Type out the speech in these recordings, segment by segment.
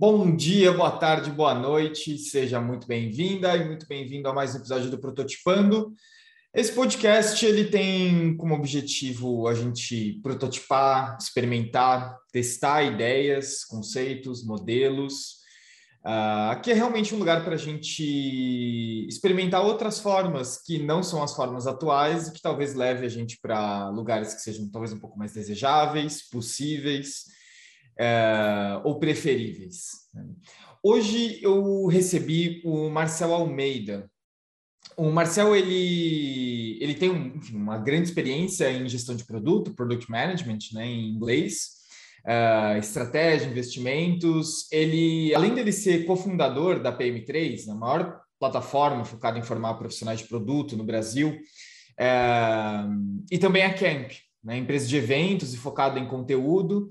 Bom dia, boa tarde, boa noite, seja muito bem-vinda e muito bem-vindo a mais um episódio do Prototipando. Esse podcast ele tem como objetivo a gente prototipar, experimentar, testar ideias, conceitos, modelos. Uh, aqui é realmente um lugar para a gente experimentar outras formas que não são as formas atuais e que talvez leve a gente para lugares que sejam talvez um pouco mais desejáveis, possíveis uh, ou preferíveis. Né? Hoje eu recebi o Marcel Almeida. O Marcel ele, ele tem um, enfim, uma grande experiência em gestão de produto, product management, né, em inglês, uh, estratégia, investimentos. Ele, além dele ser cofundador da PM3, a maior plataforma focada em formar profissionais de produto no Brasil, uh, e também a Camp, né, empresa de eventos e focada em conteúdo.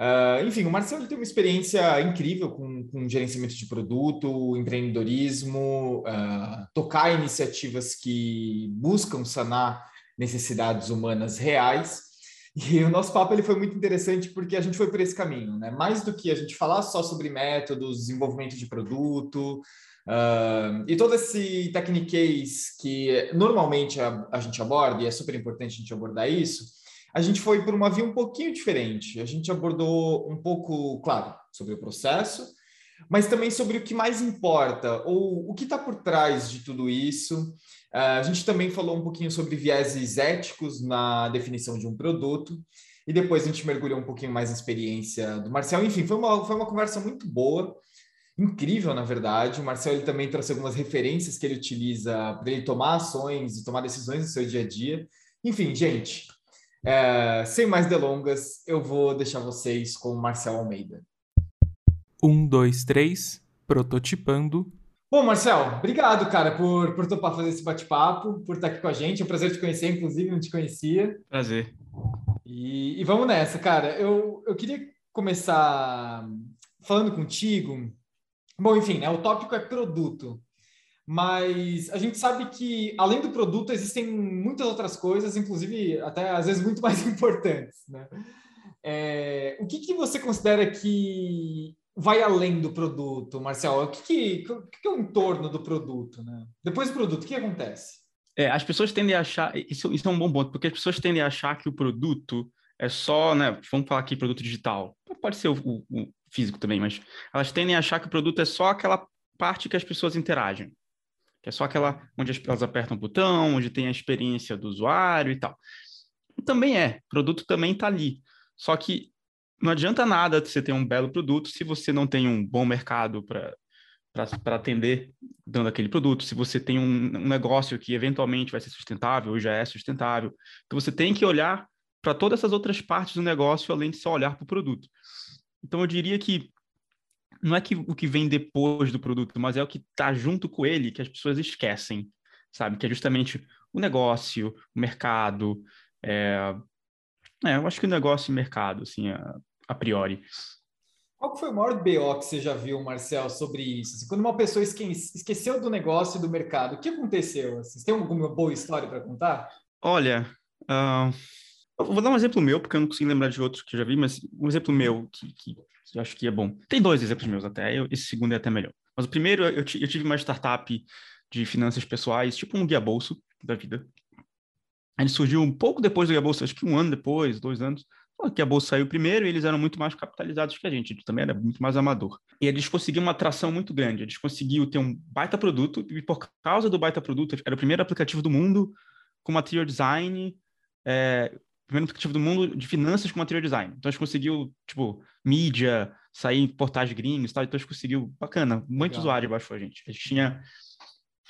Uh, enfim, o Marcelo tem uma experiência incrível com, com gerenciamento de produto, empreendedorismo, uh, tocar iniciativas que buscam sanar necessidades humanas reais. E o nosso papo ele foi muito interessante porque a gente foi por esse caminho, né? Mais do que a gente falar só sobre métodos, desenvolvimento de produto uh, e todo esse techniquez que normalmente a, a gente aborda, e é super importante a gente abordar isso, a gente foi por uma via um pouquinho diferente. A gente abordou um pouco, claro, sobre o processo, mas também sobre o que mais importa, ou o que está por trás de tudo isso. Uh, a gente também falou um pouquinho sobre vieses éticos na definição de um produto, e depois a gente mergulhou um pouquinho mais na experiência do Marcel. Enfim, foi uma, foi uma conversa muito boa, incrível, na verdade. O Marcel ele também trouxe algumas referências que ele utiliza para ele tomar ações e tomar decisões no seu dia a dia. Enfim, gente, é, sem mais delongas, eu vou deixar vocês com o Marcel Almeida. Um, dois, três, prototipando. Bom, Marcel, obrigado, cara, por, por topar fazer esse bate-papo, por estar aqui com a gente. É um prazer te conhecer, inclusive, não te conhecia. Prazer. E, e vamos nessa, cara. Eu, eu queria começar falando contigo. Bom, enfim, né, o tópico é produto mas a gente sabe que além do produto existem muitas outras coisas, inclusive até às vezes muito mais importantes, né? É, o que, que você considera que vai além do produto, Marcelo? O que, que, o que é o entorno do produto, né? Depois do produto, o que acontece? É, as pessoas tendem a achar, isso, isso é um bom ponto, porque as pessoas tendem a achar que o produto é só, né? Vamos falar aqui produto digital, pode ser o, o, o físico também, mas elas tendem a achar que o produto é só aquela parte que as pessoas interagem que é só aquela onde elas apertam o botão, onde tem a experiência do usuário e tal. Também é, produto também está ali. Só que não adianta nada você ter um belo produto se você não tem um bom mercado para para atender dando aquele produto, se você tem um, um, negócio que eventualmente vai ser sustentável ou já é sustentável. Então você tem que olhar para todas essas outras partes do negócio além de só olhar para o produto. Então eu diria que não é que o que vem depois do produto, mas é o que está junto com ele que as pessoas esquecem, sabe? Que é justamente o negócio, o mercado. É... é eu acho que o negócio e o mercado, assim, a, a priori. Qual foi o maior BO que você já viu, Marcel, sobre isso? Assim, quando uma pessoa esque esqueceu do negócio e do mercado, o que aconteceu? Assim, você tem alguma boa história para contar? Olha, uh, vou dar um exemplo meu, porque eu não consigo lembrar de outros que eu já vi, mas um exemplo meu que, que eu acho que é bom. Tem dois exemplos meus até, eu, esse segundo é até melhor. Mas o primeiro, eu, eu tive uma startup de finanças pessoais, tipo um guia bolso da vida. Ele surgiu um pouco depois do guia bolso, acho que um ano depois, dois anos. O guia bolso saiu primeiro e eles eram muito mais capitalizados que a gente, a gente também era muito mais amador. E eles conseguiram uma atração muito grande, eles conseguiram ter um baita produto, e por causa do baita produto, era o primeiro aplicativo do mundo com material design, é, primeiro aplicativo do mundo de finanças com material design. Então a gente conseguiu, tipo, mídia, sair em portais gringos e tal. Então a gente conseguiu, bacana, muito legal. usuário baixou a gente. A gente tinha,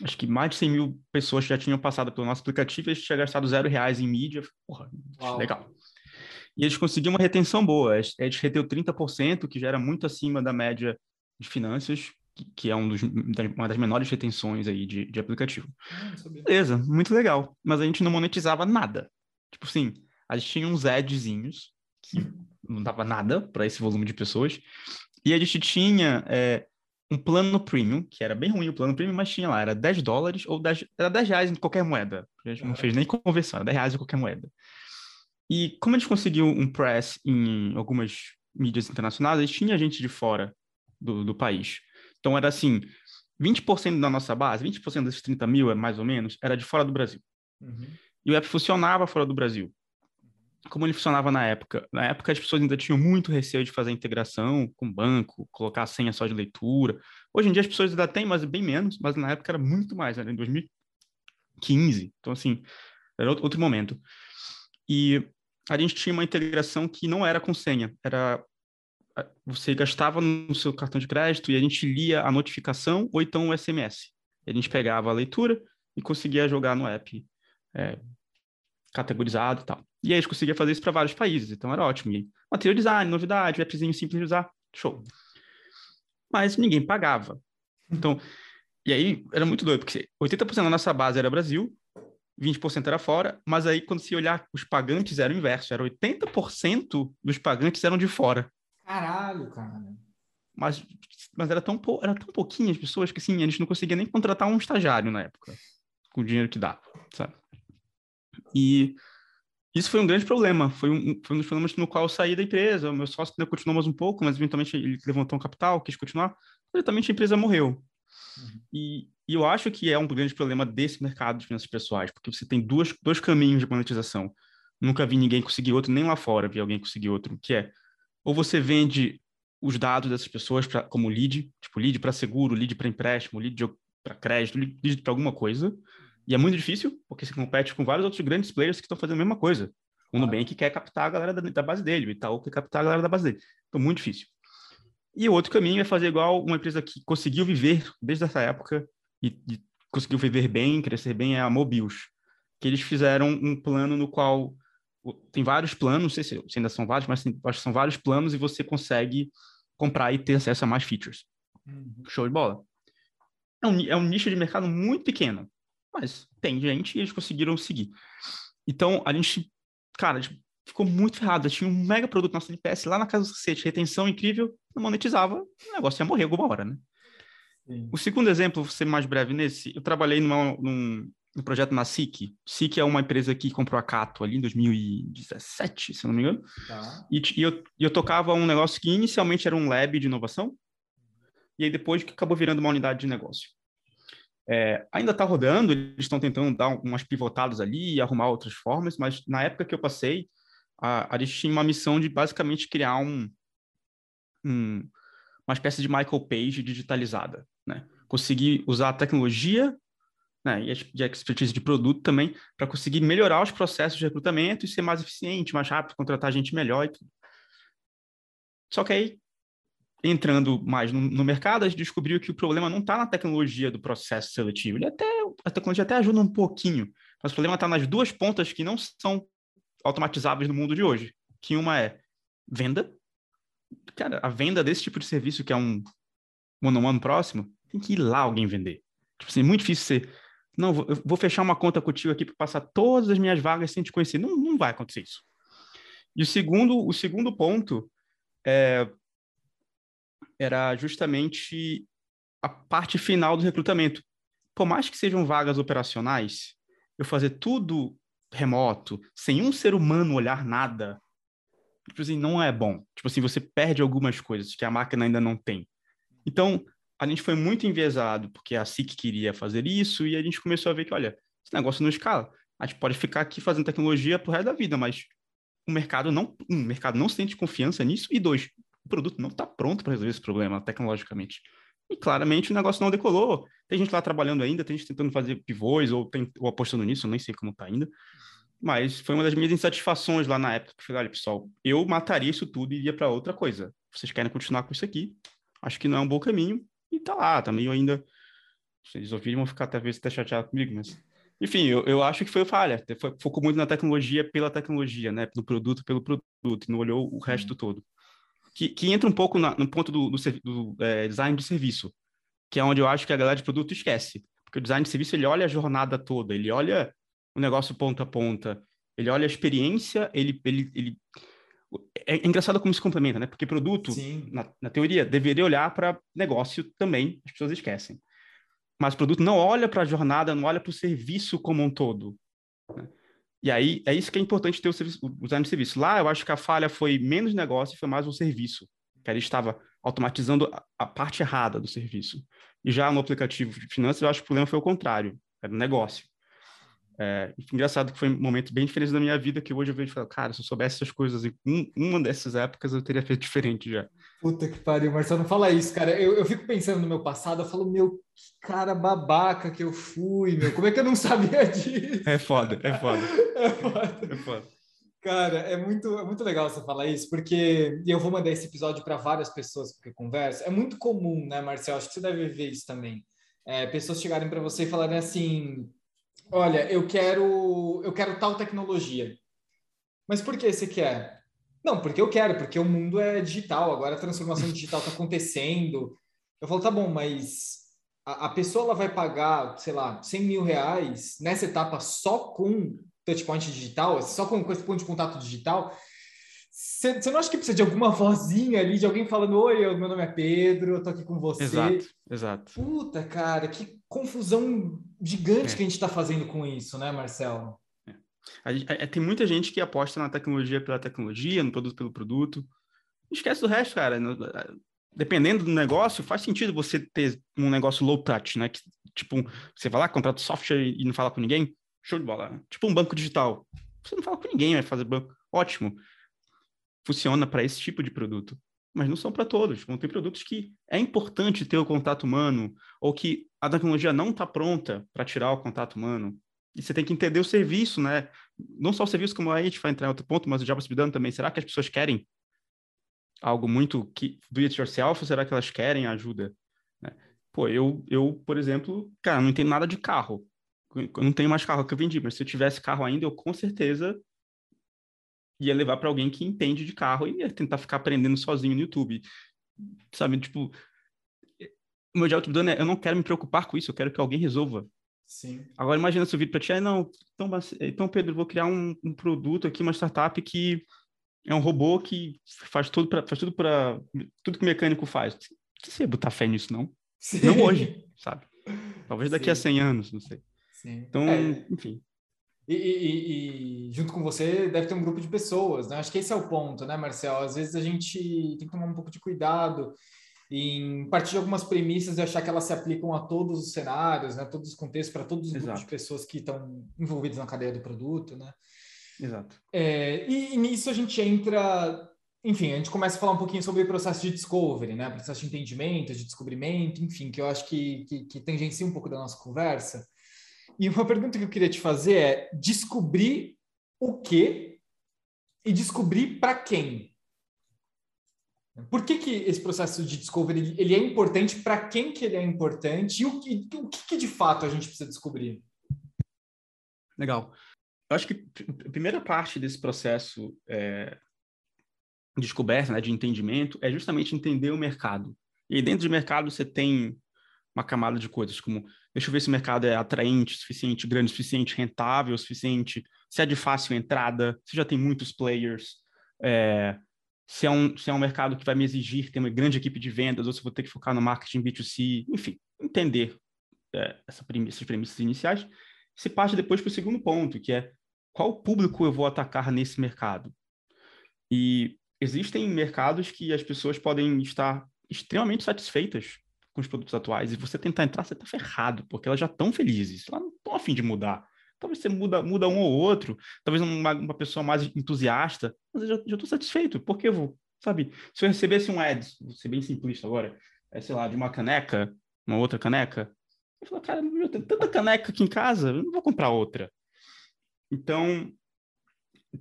acho que mais de 100 mil pessoas já tinham passado pelo nosso aplicativo e a gente tinha gastado zero reais em mídia. Porra, Uau. legal. E a gente conseguiu uma retenção boa. A gente reteu 30%, que já era muito acima da média de finanças, que é um dos, uma das menores retenções aí de, de aplicativo. Ah, Beleza, muito legal. Mas a gente não monetizava nada. Tipo assim, a gente tinha uns adzinhos, que não dava nada para esse volume de pessoas, e a gente tinha é, um plano premium, que era bem ruim o plano premium, mas tinha lá, era 10 dólares ou 10, era 10 reais em qualquer moeda. A gente não fez nem conversão, era 10 reais em qualquer moeda. E como a gente conseguiu um press em algumas mídias internacionais, a gente tinha gente de fora do, do país. Então, era assim, 20% da nossa base, 20% desses 30 mil, mais ou menos, era de fora do Brasil. Uhum. E o app funcionava fora do Brasil. Como ele funcionava na época? Na época, as pessoas ainda tinham muito receio de fazer integração com banco, colocar senha só de leitura. Hoje em dia, as pessoas ainda têm, mas bem menos. Mas na época era muito mais, era em 2015. Então, assim, era outro momento. E a gente tinha uma integração que não era com senha, era você gastava no seu cartão de crédito e a gente lia a notificação ou então o SMS. a gente pegava a leitura e conseguia jogar no app é, categorizado e tal. E aí a gente conseguia fazer isso para vários países, então era ótimo. E material design, novidade, appzinho simples de usar, show. Mas ninguém pagava. Então, e aí era muito doido, porque 80% da nossa base era Brasil, 20% era fora, mas aí quando se olhar os pagantes era o inverso, era 80% dos pagantes eram de fora. Caralho, cara. Mas, mas era, tão era tão pouquinhas pessoas que, assim, a gente não conseguia nem contratar um estagiário na época, com o dinheiro que dava, sabe? E isso foi um grande problema. Foi um, foi um dos problemas no qual eu saí da empresa. O meu sócio ainda continuou mais um pouco, mas eventualmente ele levantou um capital, quis continuar. Eventualmente a empresa morreu. Uhum. E, e, eu acho que é um grande problema desse mercado de finanças pessoais, porque você tem duas, dois caminhos de monetização. Nunca vi ninguém conseguir outro, nem lá fora vi alguém conseguir outro, que é ou você vende os dados dessas pessoas pra, como lead, tipo lead para seguro, lead para empréstimo, lead para crédito, lead para alguma coisa. E é muito difícil, porque você compete com vários outros grandes players que estão fazendo a mesma coisa. O Nubank quer captar a galera da, da, base dele, o Itaú quer captar a galera da base dele. Então, muito difícil. E o outro caminho é fazer igual uma empresa que conseguiu viver desde essa época e, e conseguiu viver bem, crescer bem, é a Mobius. Que eles fizeram um plano no qual tem vários planos, não sei se, se ainda são vários, mas tem, acho que são vários planos e você consegue comprar e ter acesso a mais features. Uhum. Show de bola. É um, é um nicho de mercado muito pequeno, mas tem gente e eles conseguiram seguir. Então, a gente, cara, a gente ficou muito ferrado. Tinha um mega produto nosso NPS lá na casa do cacete, retenção incrível, não monetizava, o negócio ia morrer alguma hora, né? Sim. O segundo exemplo, vou ser mais breve nesse, eu trabalhei numa, num, no projeto na SIC. SIC é uma empresa que comprou a Cato ali em 2017, se não me engano. Tá. E, e eu, eu tocava um negócio que inicialmente era um lab de inovação, e aí depois que acabou virando uma unidade de negócio. É, ainda está rodando, eles estão tentando dar umas pivotadas ali e arrumar outras formas, mas na época que eu passei, a, a gente tinha uma missão de basicamente criar um, um, uma espécie de Michael Page digitalizada, né? Conseguir usar a tecnologia né, e a expertise de produto também, para conseguir melhorar os processos de recrutamento e ser mais eficiente, mais rápido, contratar gente melhor e tudo. Só que aí, entrando mais no, no mercado, a gente descobriu que o problema não está na tecnologia do processo seletivo. Ele até, a tecnologia até ajuda um pouquinho, mas o problema está nas duas pontas que não são automatizáveis no mundo de hoje. Que uma é venda. Cara, a venda desse tipo de serviço, que é um mano-mano próximo, tem que ir lá alguém vender. Tipo assim, é muito difícil ser não, eu vou fechar uma conta contigo aqui para passar todas as minhas vagas sem te conhecer. Não, não vai acontecer isso. E o segundo, o segundo ponto é, era justamente a parte final do recrutamento. Por mais que sejam vagas operacionais, eu fazer tudo remoto, sem um ser humano olhar nada, tipo assim, não é bom. Tipo assim, você perde algumas coisas que a máquina ainda não tem. Então, a gente foi muito enviesado, porque a SIC queria fazer isso, e a gente começou a ver que, olha, esse negócio não escala. A gente pode ficar aqui fazendo tecnologia pro resto da vida, mas o mercado não, um, o mercado não sente confiança nisso, e dois, produto não está pronto para resolver esse problema tecnologicamente. E claramente o negócio não decolou. Tem gente lá trabalhando ainda, tem gente tentando fazer pivôs ou, tem, ou apostando nisso, eu nem sei como está ainda. Mas foi uma das minhas insatisfações lá na época. Que eu falei, olha, pessoal, eu mataria isso tudo e iria para outra coisa. Vocês querem continuar com isso aqui? Acho que não é um bom caminho. E tá lá, tá meio ainda. Eles ouvirem, vão ficar talvez até chateados comigo, mas. Enfim, eu, eu acho que foi falha. Focou muito na tecnologia pela tecnologia, né? No produto pelo produto, e não olhou o resto todo. Que, que entra um pouco na, no ponto do, do, do é, design de serviço, que é onde eu acho que a galera de produto esquece. Porque o design de serviço, ele olha a jornada toda, ele olha o negócio ponta a ponta, ele olha a experiência, ele, ele, ele é, é engraçado como se complementa, né? Porque produto, na, na, teoria, deveria olhar para negócio também, as pessoas esquecem. Mas o produto não olha para a jornada, não olha para o serviço como um todo. Né? E aí, é isso que é importante ter o, o design de serviço. Lá, eu acho que a falha foi menos negócio, foi mais um serviço. que ele estava automatizando a, parte errada do serviço. E já no aplicativo de finanças, eu acho que o problema foi o contrário, era o negócio. É, engraçado que foi um momento bem diferente da minha vida, que hoje eu vejo e falo, cara, se eu soubesse essas coisas em um, uma dessas épocas, eu teria feito diferente já. Puta que pariu, Marcelo, não fala isso, cara. Eu, eu fico pensando no meu passado, eu falo, meu, que cara babaca que eu fui, meu, como é que eu não sabia disso? É foda, é foda. é foda. É foda. Cara, é muito, é muito legal você falar isso, porque eu vou mandar esse episódio para várias pessoas que converso. É muito comum, né, Marcelo? Acho que você deve ver isso também. É, pessoas chegarem para você e falarem assim: Olha, eu quero, eu quero tal tecnologia. Mas por que você quer? Não, porque eu quero, porque o mundo é digital, agora a transformação digital está acontecendo. Eu falo, tá bom, mas a, a, pessoa ela vai pagar, sei lá, 100 mil reais nessa etapa só com touchpoint digital, só com, com esse ponto de contato digital? Você não acha que precisa de alguma vozinha ali, de alguém falando: Oi, meu nome é Pedro, eu tô aqui com você? Exato, exato. Puta, cara, que confusão gigante é. que a gente está fazendo com isso, né, Marcelo? É. tem muita gente que aposta na tecnologia pela tecnologia, no produto pelo produto. Esquece do resto, cara. Dependendo do negócio, faz sentido você ter um negócio low touch, né? Que, tipo, você vai lá, contrata software e não fala com ninguém. Show de bola. Tipo um banco digital. Você não fala com ninguém, vai fazer banco. Ótimo funciona para esse tipo de produto, mas não são para todos. Vão ter produtos que é importante ter o contato humano ou que a tecnologia não está pronta para tirar o contato humano. E você tem que entender o serviço, né? Não só o serviço, como a gente vai entrar em outro ponto, mas o JavaScript também. Será que as pessoas querem algo muito que do it yourself ou será que elas querem ajuda? Né? Pô, eu, eu, por exemplo, cara, não entendo nada de carro. Eu não tenho mais carro que eu vendi, mas se eu tivesse carro ainda, eu com certeza ia levar para alguém que entende de carro e ia tentar ficar aprendendo sozinho no YouTube. Sabe, tipo, o meu diálogo dando é, eu não quero me preocupar com isso, eu quero que alguém resolva. Sim. Agora imagina se o vídeo para ti, ah, não, então, então Pedro, vou criar um, um, produto aqui, uma startup que é um robô que faz tudo para faz tudo para tudo que o mecânico faz. Você ia botar fé nisso não? Sim. Não hoje, sabe? Talvez daqui Sim. a 100 anos, não sei. Então, é. enfim. E, e, e, junto com você deve ter um grupo de pessoas, né? Acho que esse é o ponto, né, Marcel? Às vezes a gente tem que tomar um pouco de cuidado em partir de algumas premissas e achar que elas se aplicam a todos os cenários, né? Todos os contextos, para todos os Exato. grupos de pessoas que estão envolvidos na cadeia do produto, né? Exato. É, e, e nisso a gente entra enfim, a gente começa a falar um pouquinho sobre o processo de discovery, né? Processo de entendimento, de descobrimento, enfim, que eu acho que, que, que tangencia um pouco da nossa conversa. E uma pergunta que eu queria te fazer é descobrir o que e descobrir para quem. Por que, que esse processo de discovery ele é importante? Para quem que ele é importante? E o que, o que, que de fato a gente precisa descobrir? Legal. Eu acho que a primeira parte desse processo é, de descoberta, né, de entendimento, é justamente entender o mercado. E dentro do mercado você tem uma camada de coisas, como deixa eu ver se o mercado é atraente, suficiente, grande, suficiente, rentável, suficiente, se é de fácil entrada, se já tem muitos players, é, se, é um, se é um mercado que vai me exigir ter uma grande equipe de vendas, ou se vou ter que focar no marketing B2C, enfim, entender é, essa premissa, essas premissas iniciais. Se parte depois para o segundo ponto, que é qual público eu vou atacar nesse mercado. E existem mercados que as pessoas podem estar extremamente satisfeitas com os produtos atuais e você tentar entrar, você tá ferrado, porque elas já estão felizes, elas não estão afim de mudar. Talvez você muda, muda um ou outro, talvez uma, uma pessoa mais entusiasta, mas eu já estou satisfeito, porque eu vou, sabe? Se eu recebesse um ads, vou ser bem simplista agora, é, sei lá, de uma caneca, uma outra caneca, eu falo, cara, eu tenho tanta caneca aqui em casa, eu não vou comprar outra. Então,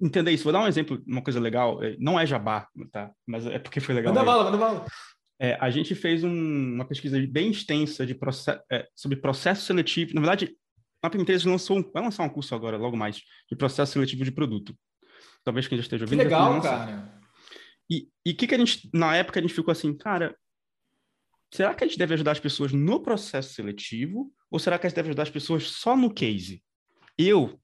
entender isso. Vou dar um exemplo, uma coisa legal. É, não é jabá, tá? Mas é porque foi legal. Manda bala, manda bala. É, a gente fez um, uma pesquisa bem extensa de process, é, sobre processo seletivo. Na verdade, a empresa lançou, vai lançar um curso agora, logo mais, de processo seletivo de produto. Talvez quem já esteja ouvindo. Que legal, cara. E o que, que a gente, na época, a gente ficou assim, cara, será que a gente deve ajudar as pessoas no processo seletivo ou será que a gente deve ajudar as pessoas só no case? Eu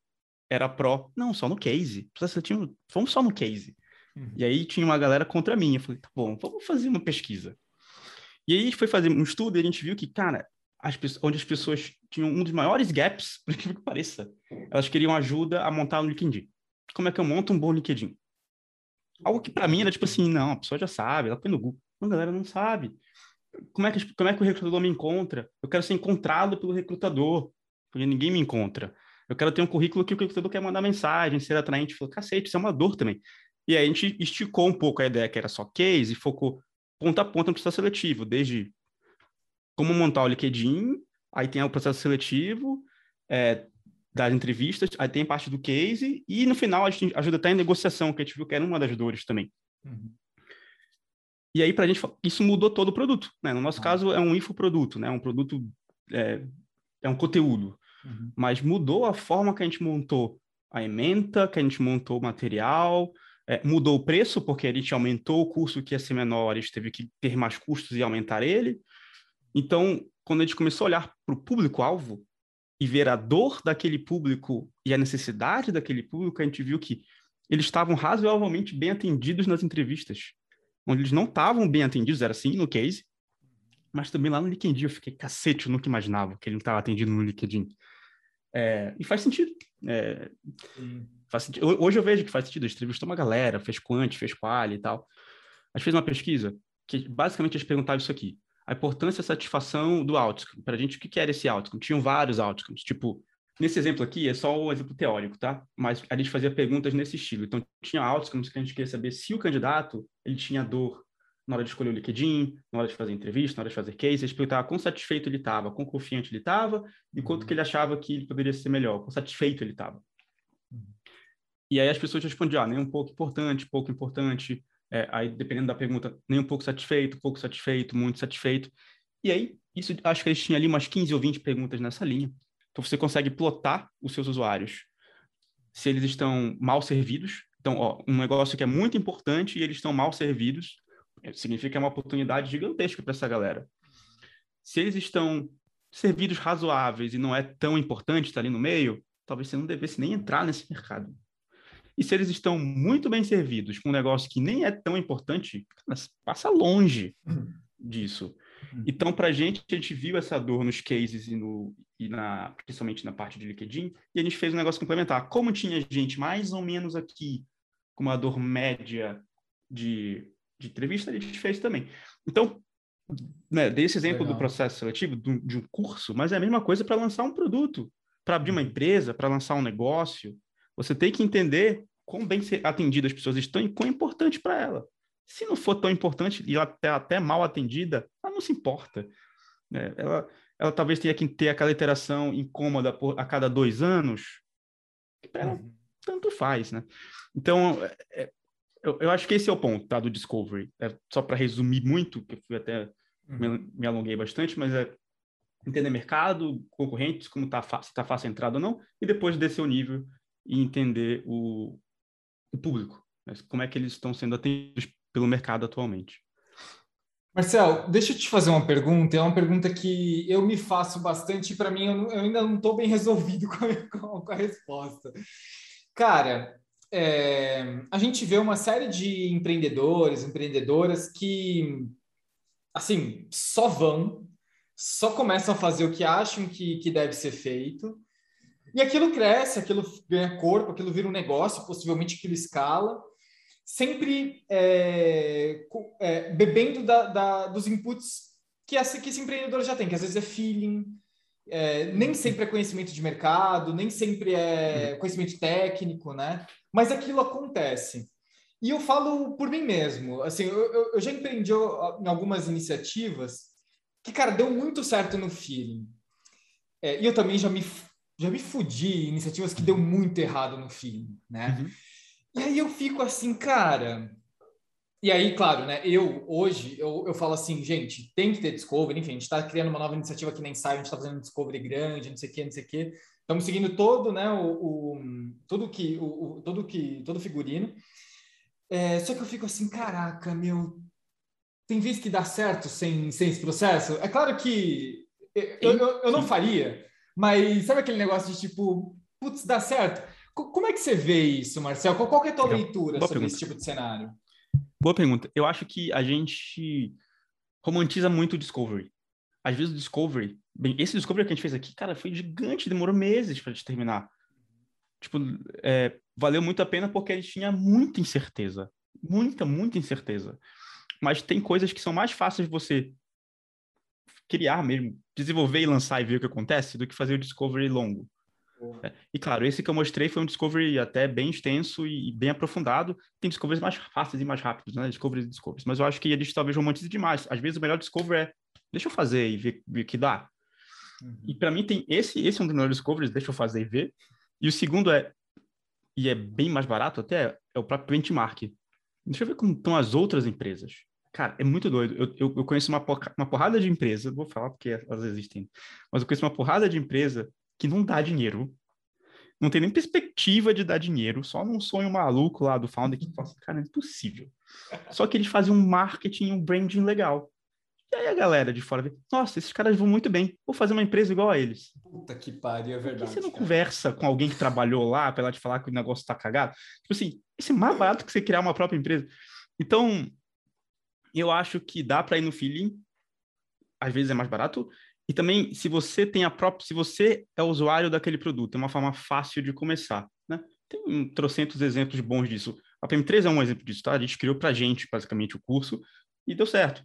era pró, não, só no case. Processo seletivo, vamos só no case. Uhum. E aí tinha uma galera contra mim. Eu falei, tá bom, vamos fazer uma pesquisa. E aí a gente foi fazer um estudo e a gente viu que, cara, as, onde as pessoas tinham um dos maiores gaps, por que pareça, elas queriam ajuda a montar um LinkedIn. Como é que eu monto um bom LinkedIn? Algo que para mim era tipo assim, não, a pessoa já sabe, ela põe no Google. A galera não sabe. Como é, que, como é que o recrutador me encontra? Eu quero ser encontrado pelo recrutador, porque ninguém me encontra. Eu quero ter um currículo que o recrutador quer mandar mensagem, ser atraente. Falou, cacete, isso é uma dor também. E aí a gente esticou um pouco a ideia que era só case e focou ponta a ponta no processo seletivo, desde como montar o LinkedIn, aí tem o processo seletivo, é, das entrevistas, aí tem parte do case, e no final a gente ajuda até em negociação, que a gente viu que era uma das dores também. Uhum. E aí, para a gente, isso mudou todo o produto. Né? No nosso ah. caso, é um infoproduto, né? um produto, é, é um conteúdo. Uhum. Mas mudou a forma que a gente montou a ementa, que a gente montou o material, é, mudou o preço, porque a gente aumentou o curso que ia ser menor, a gente teve que ter mais custos e aumentar ele. Então, quando a gente começou a olhar para o público-alvo, e ver a dor daquele público e a necessidade daquele público, a gente viu que eles estavam razoavelmente bem atendidos nas entrevistas. Onde eles não estavam bem atendidos, era assim no case, mas também lá no LinkedIn eu fiquei, cacete, eu nunca imaginava que ele não estava atendido no LinkedIn. É, e faz sentido. É, faz. Hoje eu vejo que faz sentido. Entrevistou uma galera, fez quant, fez quali e tal. A gente fez uma pesquisa que basicamente eles perguntavam isso aqui a importância e a satisfação do outcome. Para a gente, o que era esse outcome? Tinham vários outcomes. Tipo, nesse exemplo aqui, é só um exemplo teórico, tá? Mas a gente fazia perguntas nesse estilo. Então, tinha outcomes que a gente queria saber se o candidato ele tinha dor na hora de escolher o LinkedIn, na hora de fazer entrevista, na hora de fazer case, a gente perguntava quão satisfeito ele estava, quão confiante ele estava e quanto uhum. que ele achava que ele poderia ser melhor, quão satisfeito ele estava. E aí as pessoas respondiam, ah, nem um pouco importante, pouco importante, é, aí, dependendo da pergunta, nem um pouco satisfeito, pouco satisfeito, muito satisfeito. E aí, isso acho que eles tinham ali umas 15 ou 20 perguntas nessa linha. Então, você consegue plotar os seus usuários se eles estão mal servidos. Então, ó, um negócio que é muito importante e eles estão mal servidos, é, significa que é uma oportunidade gigantesca para essa galera. Se eles estão servidos razoáveis e não é tão importante estar ali no meio, talvez você não devesse nem entrar nesse mercado. E se eles estão muito bem servidos com um negócio que nem é tão importante, passa longe uhum. disso. Uhum. Então, para a gente, a gente viu essa dor nos cases e, no, e na, principalmente na parte de LinkedIn, e a gente fez um negócio complementar. Como tinha gente mais ou menos aqui com uma dor média de, de entrevista, a gente fez também. Então, né, dei esse exemplo Legal. do processo seletivo de um, de um curso, mas é a mesma coisa para lançar um produto, para abrir uma uhum. empresa, para lançar um negócio. Você tem que entender quão bem atendidas as pessoas estão e quão importante para ela. Se não for tão importante e ela até, até mal atendida, ela não se importa. Né? Ela, ela talvez tenha que ter aquela interação incômoda por, a cada dois anos. Ela, uhum. Tanto faz, né? Então, é, é, eu, eu, acho que esse é o ponto tá, do Discovery. É, só para resumir muito, que eu fui até uhum. me, me, alonguei bastante, mas é entender mercado, concorrentes, como tá, se está fácil a entrada ou não, e depois descer o nível e entender o, o público, né? como é que eles estão sendo atendidos pelo mercado atualmente. Marcel, deixa eu te fazer uma pergunta. É uma pergunta que eu me faço bastante e para mim eu, eu, ainda não estou bem resolvido com a, com a resposta. Cara, é, a gente vê uma série de empreendedores, empreendedoras que, assim, só vão, só começam a fazer o que acham que, que deve ser feito e aquilo cresce, aquilo ganha corpo, aquilo vira um negócio, possivelmente aquilo escala, sempre é, é, bebendo da, da, dos inputs que, essa, que esse empreendedor já tem, que às vezes é feeling, é, nem sempre é conhecimento de mercado, nem sempre é conhecimento técnico, né? Mas aquilo acontece. E eu falo por mim mesmo, assim, eu, eu já empreendi em algumas iniciativas que, cara, deu muito certo no feeling. É, e eu também já me já me fudi iniciativas que deu muito errado no fim, né? Uhum. E aí eu fico assim, cara. E aí, claro, né? Eu hoje eu, eu falo assim, gente, tem que ter discovery, enfim, a gente está criando uma nova iniciativa que nem sai, a gente está fazendo um discovery grande, não sei o quê, não sei o quê. Estamos seguindo todo, né? O, o tudo que o, o tudo que todo figurino. É, só que eu fico assim, caraca, meu, tem vezes que dá certo sem, sem esse processo. É claro que eu, eu, eu não faria, mas sabe aquele negócio de tipo, putz, dá certo? Como é que você vê isso, Marcel? Qual, qual é a tua leitura Boa sobre pergunta. esse tipo de cenário? Boa pergunta. Eu acho que a gente romantiza muito o Discovery. Às vezes o Discovery, bem, esse Discovery que a gente fez aqui, cara, foi gigante, demorou meses para gente terminar. Tipo, é, valeu muito a pena porque a gente tinha muita incerteza. Muita, muita incerteza. mas tem coisas que são mais fáceis de você criar mesmo, desenvolver e lançar e ver o que acontece, do que fazer o discovery longo. É. E claro, esse que eu mostrei foi um discovery até bem extenso e bem aprofundado. Tem discoveries mais fáceis e mais rápidos, né? Discoveries e discoveries. Mas eu acho que eles talvez romantize demais. Às vezes o melhor discovery é deixa eu fazer e ver, ver o que dá. Uhum. E para mim tem esse, esse é um dos melhores discoveries, deixa eu fazer e ver. E o segundo é, e é bem mais barato até, é o próprio benchmark. Deixa eu ver como estão as outras empresas. Cara, é muito doido. Eu, eu, eu conheço uma, uma porrada de empresa, vou falar porque elas existem, mas eu conheço uma porrada de empresa que não dá dinheiro, não tem nem perspectiva de dar dinheiro, só num sonho maluco lá do founder que fala assim, cara, é impossível. Só que eles fazem um marketing, um branding legal. E aí a galera de fora vê, nossa, esses caras vão muito bem, vou fazer uma empresa igual a eles. Puta que pariu, é verdade. Por que você não cara? conversa com alguém que trabalhou lá para ela te falar que o negócio tá cagado? Tipo assim, isso é mais barato que você criar uma própria empresa. Então, eu acho que dá para ir no feeling, às vezes é mais barato, e também, se você tem a própria, se você é usuário daquele produto, é uma forma fácil de começar, né? Tem um, trocentos exemplos bons disso. A PM3 é um exemplo disso, tá? A gente criou para a gente, basicamente, o curso e deu certo.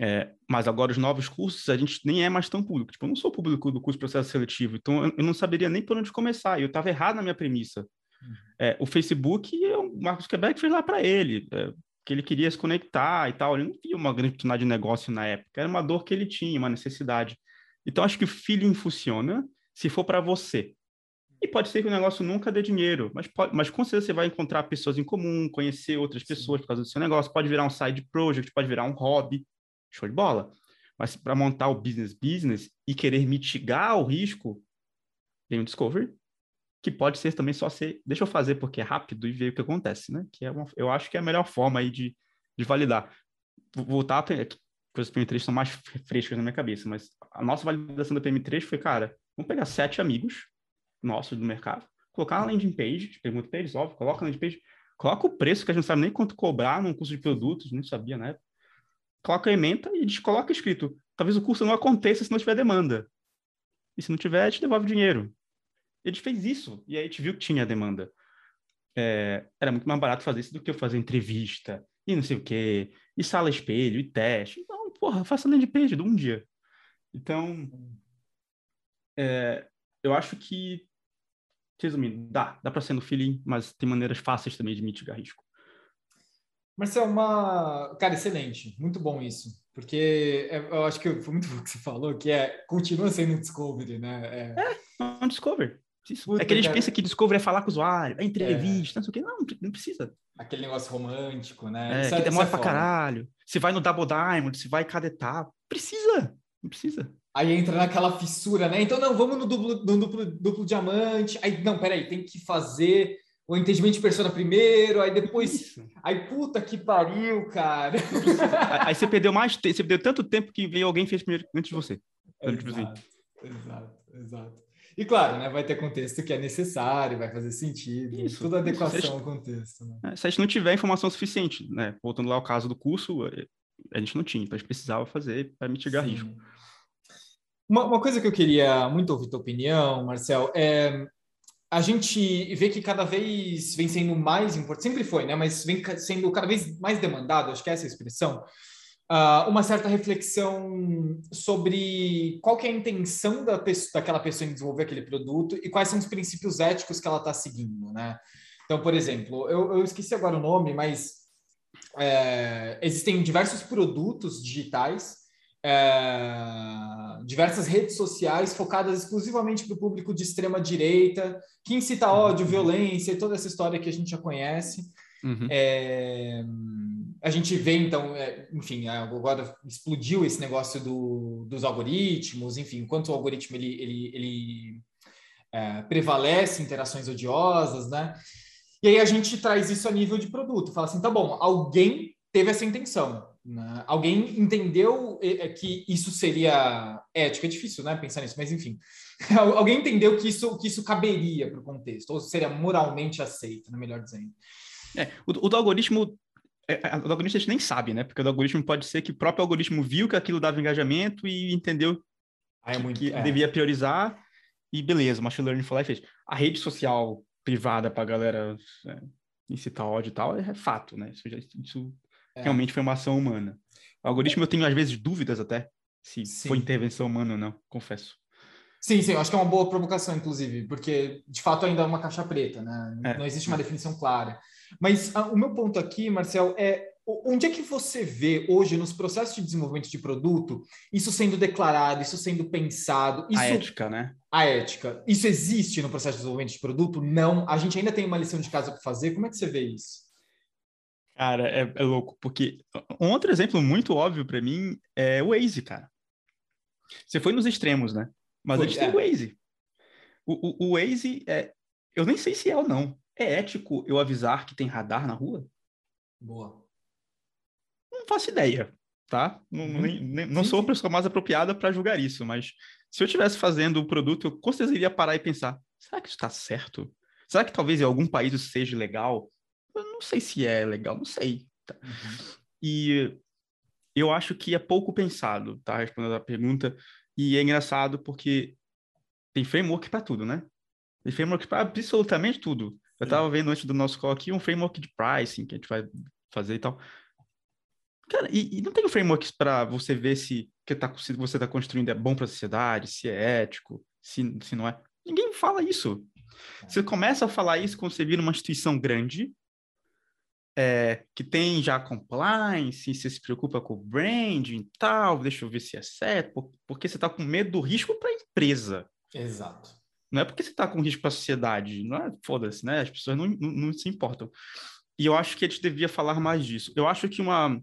É, mas agora os novos cursos, a gente nem é mais tão público. Tipo, eu não sou público do curso processo seletivo, então eu, eu não saberia nem por onde começar. Eu estava errado na minha premissa. Uhum. É, o Facebook, o Marcos Quebec fez lá para ele. É, que ele queria se conectar e tal. Ele não via uma grande oportunidade de negócio na época, era uma dor que ele tinha, uma necessidade. Então, acho que o feeling funciona se for para você. E pode ser que o negócio nunca dê dinheiro, mas, pode, mas com certeza você vai encontrar pessoas em comum, conhecer outras pessoas por causa do seu negócio. Pode virar um side project, pode virar um hobby. Show de bola. Mas para montar o business business e querer mitigar o risco, tem o Discovery, que pode ser também só ser, deixa eu fazer porque é rápido e ver o que acontece, né? Que é uma, eu acho que é a melhor forma aí de, de validar. Voltar, as PM3 são mais frescas na minha cabeça, mas a nossa validação da PM3 foi, cara, vamos pegar sete amigos nossos do mercado, colocar na landing page, pergunta para eles, óbvio, coloca na landing page, coloca o preço, que a gente não sabe nem quanto cobrar num curso de produtos, não sabia na né? época, coloca a ementa e a gente coloca escrito, talvez o curso não aconteça se não tiver demanda. E se não tiver, gente devolve o dinheiro. A gente fez isso, e aí a gente viu que tinha demanda. É, era muito mais barato fazer isso do que eu fazer entrevista, e não sei o quê, e sala espelho, e teste. Não, porra, faça landing page de um dia. Então, é, eu acho que, resumindo, dá, dá para ser no feeling, mas tem maneiras fáceis também de mitigar risco. Marcelo, uma. Cara, excelente, muito bom isso. Porque é, eu acho que foi muito bom que você falou, que é continua sendo um Discovery, né? É, é um Discovery. Puta, é que eles cara... pensam que Discovery é falar com o usuário, é entrevista, é. não sei o quê. Não, não precisa. Aquele negócio romântico, né? É, isso que é, demora é pra caralho. Se vai no Double Diamond, se vai cada etapa. Precisa, não precisa. Aí entra naquela fissura, né? Então, não, vamos no duplo, no duplo, duplo diamante. Aí, não, peraí, tem que fazer o entendimento de persona primeiro, aí depois. Isso. Aí, puta que pariu, cara. aí você perdeu mais tempo, você perdeu tanto tempo que veio alguém fez primeiro antes de você. Exato, exato, exato. E claro, né, vai ter contexto que é necessário, vai fazer sentido, isso, toda adequação isso. ao contexto. Né? É, se a gente não tiver informação suficiente, né, voltando lá ao caso do curso, é, a gente não tinha, então a gente precisava fazer para mitigar Sim. risco. Uma, uma, coisa que eu queria muito ouvir tua opinião, Marcel, é a gente vê que cada vez vem sendo mais importante, sempre foi, né, mas vem sendo cada vez mais demandado, acho que é essa a expressão, uh, uma certa reflexão sobre qual é a intenção da pessoa, daquela pessoa em desenvolver aquele produto e quais são os princípios éticos que ela está seguindo, né? Então, por exemplo, eu, eu esqueci agora o nome, mas é, existem diversos produtos digitais, é, diversas redes sociais focadas exclusivamente para o público de extrema direita, que incita ódio, uhum. violência e toda essa história que a gente já conhece. Uhum. É, a gente vê, então, é, enfim, agora explodiu esse negócio do, dos algoritmos, enfim, enquanto o algoritmo ele, ele, ele é, prevalece interações odiosas, né? E aí a gente traz isso a nível de produto, fala assim, tá bom, alguém teve essa intenção, né? alguém entendeu é, que isso seria ético, é difícil, né, pensar nisso, mas enfim, alguém entendeu que isso, que isso caberia para o contexto, ou seria moralmente aceito, né, melhor dizendo. É, o, o do algoritmo é, é, o algoritmo a gente nem sabe, né? Porque o algoritmo pode ser que o próprio algoritmo viu que aquilo dava engajamento e entendeu ah, é muito, que é. devia priorizar e beleza, o machine learning foi lá e fez. A rede social privada para a galera é, incitar ódio e tal é, fato, né? Isso, já, isso é. realmente foi uma ação humana. O algoritmo eu tenho às vezes dúvidas até se sim. foi intervenção humana ou não, confesso. Sim, sim, eu acho que é uma boa provocação, inclusive, porque de fato ainda é uma caixa preta, né? É. Não existe uma definição clara. Mas a, ah, o meu ponto aqui, Marcel, é onde é que você vê hoje nos processos de desenvolvimento de produto isso sendo declarado, isso sendo pensado? Isso, a ética, né? A ética. Isso existe no processo de desenvolvimento de produto? Não. A gente ainda tem uma lição de casa para fazer. Como é que você vê isso? Cara, é, é louco, porque um outro exemplo muito óbvio para mim é o Waze, cara. Você foi nos extremos, né? Mas a gente é. tem o Waze. O, o, o Waze, é, eu nem sei se é ou não. É ético eu avisar que tem radar na rua? Boa. Não faço ideia, tá? Não, uhum. nem, nem, não sou a pessoa mais apropriada para julgar isso, mas se eu estivesse fazendo o produto, eu com certeza iria parar e pensar: será que isso está certo? Será que talvez em algum país isso seja legal? Eu não sei se é legal, não sei. Tá? Uhum. E eu acho que é pouco pensado, tá? Respondendo a pergunta. E é engraçado porque tem framework para tudo, né? Tem framework para absolutamente tudo. Eu estava vendo antes do nosso call aqui um framework de pricing que a gente vai fazer e tal. Cara, e, e não tem frameworks para você ver se que tá, se você está construindo é bom para a sociedade, se é ético, se, se não é. Ninguém fala isso. Você começa a falar isso quando você vira uma instituição grande, é, que tem já compliance, você se preocupa com o branding e tal, deixa eu ver se é certo, porque você está com medo do risco para a empresa. Exato. Não é porque você está com risco para a sociedade, não é foda-se, né? As pessoas não, não, não, se importam. E eu acho que a gente devia falar mais disso. Eu acho que uma,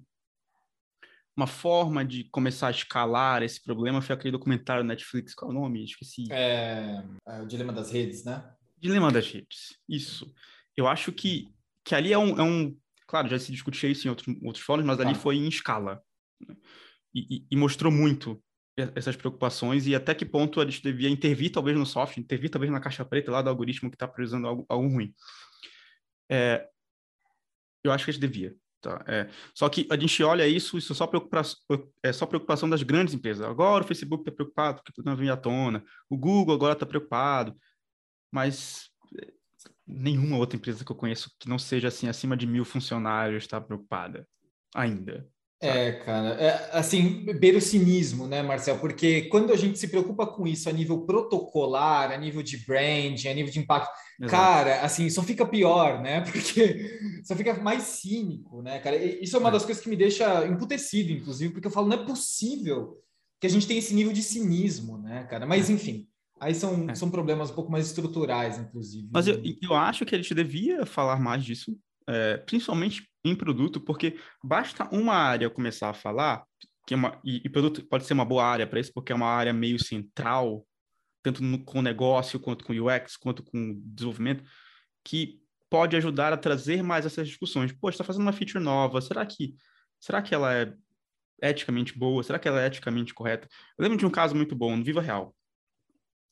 uma forma de começar a escalar esse problema foi aquele documentário Netflix, qual é o nome? Esqueci. É, é o Dilema das Redes, né? Dilema das Redes, isso. Eu acho que, que ali é um, é um... Claro, já se discutia isso em outros, outros fóruns, mas ali foi em escala. Né? E, e, e mostrou muito essas preocupações e até que ponto a gente devia intervir talvez no software, intervir talvez na caixa preta lá do algoritmo que está priorizando algo, algo ruim. É, eu acho que a gente devia. Tá? É, só que a gente olha isso, isso é só, preocupação, é só preocupação das grandes empresas. Agora o Facebook está preocupado porque não vem à tona, o Google agora está preocupado, mas é, nenhuma outra empresa que eu conheço que não seja assim acima de mil funcionários está preocupada ainda. É, cara, é, assim, beira o cinismo, né, Marcel? Porque quando a gente se preocupa com isso a nível protocolar, a nível de branding, a nível de impacto, Exato. cara, assim, só fica pior, né? Porque só fica mais cínico, né, cara? Isso é uma é. das coisas que me deixa emputecido, inclusive, porque eu falo, não é possível que a gente tenha esse nível de cinismo, né, cara? Mas, é. enfim, aí são, é. são problemas um pouco mais estruturais, inclusive. Mas eu, eu acho que a gente devia falar mais disso, é, principalmente em produto, porque basta uma área começar a falar, que é uma, e, e produto pode ser uma boa área para isso, porque é uma área meio central, tanto no, com negócio, quanto com UX, quanto com desenvolvimento, que pode ajudar a trazer mais essas discussões. Pô, está fazendo uma feature nova, será que, será que ela é eticamente boa? Será que ela é eticamente correta? Eu lembro de um caso muito bom, no Viva Real.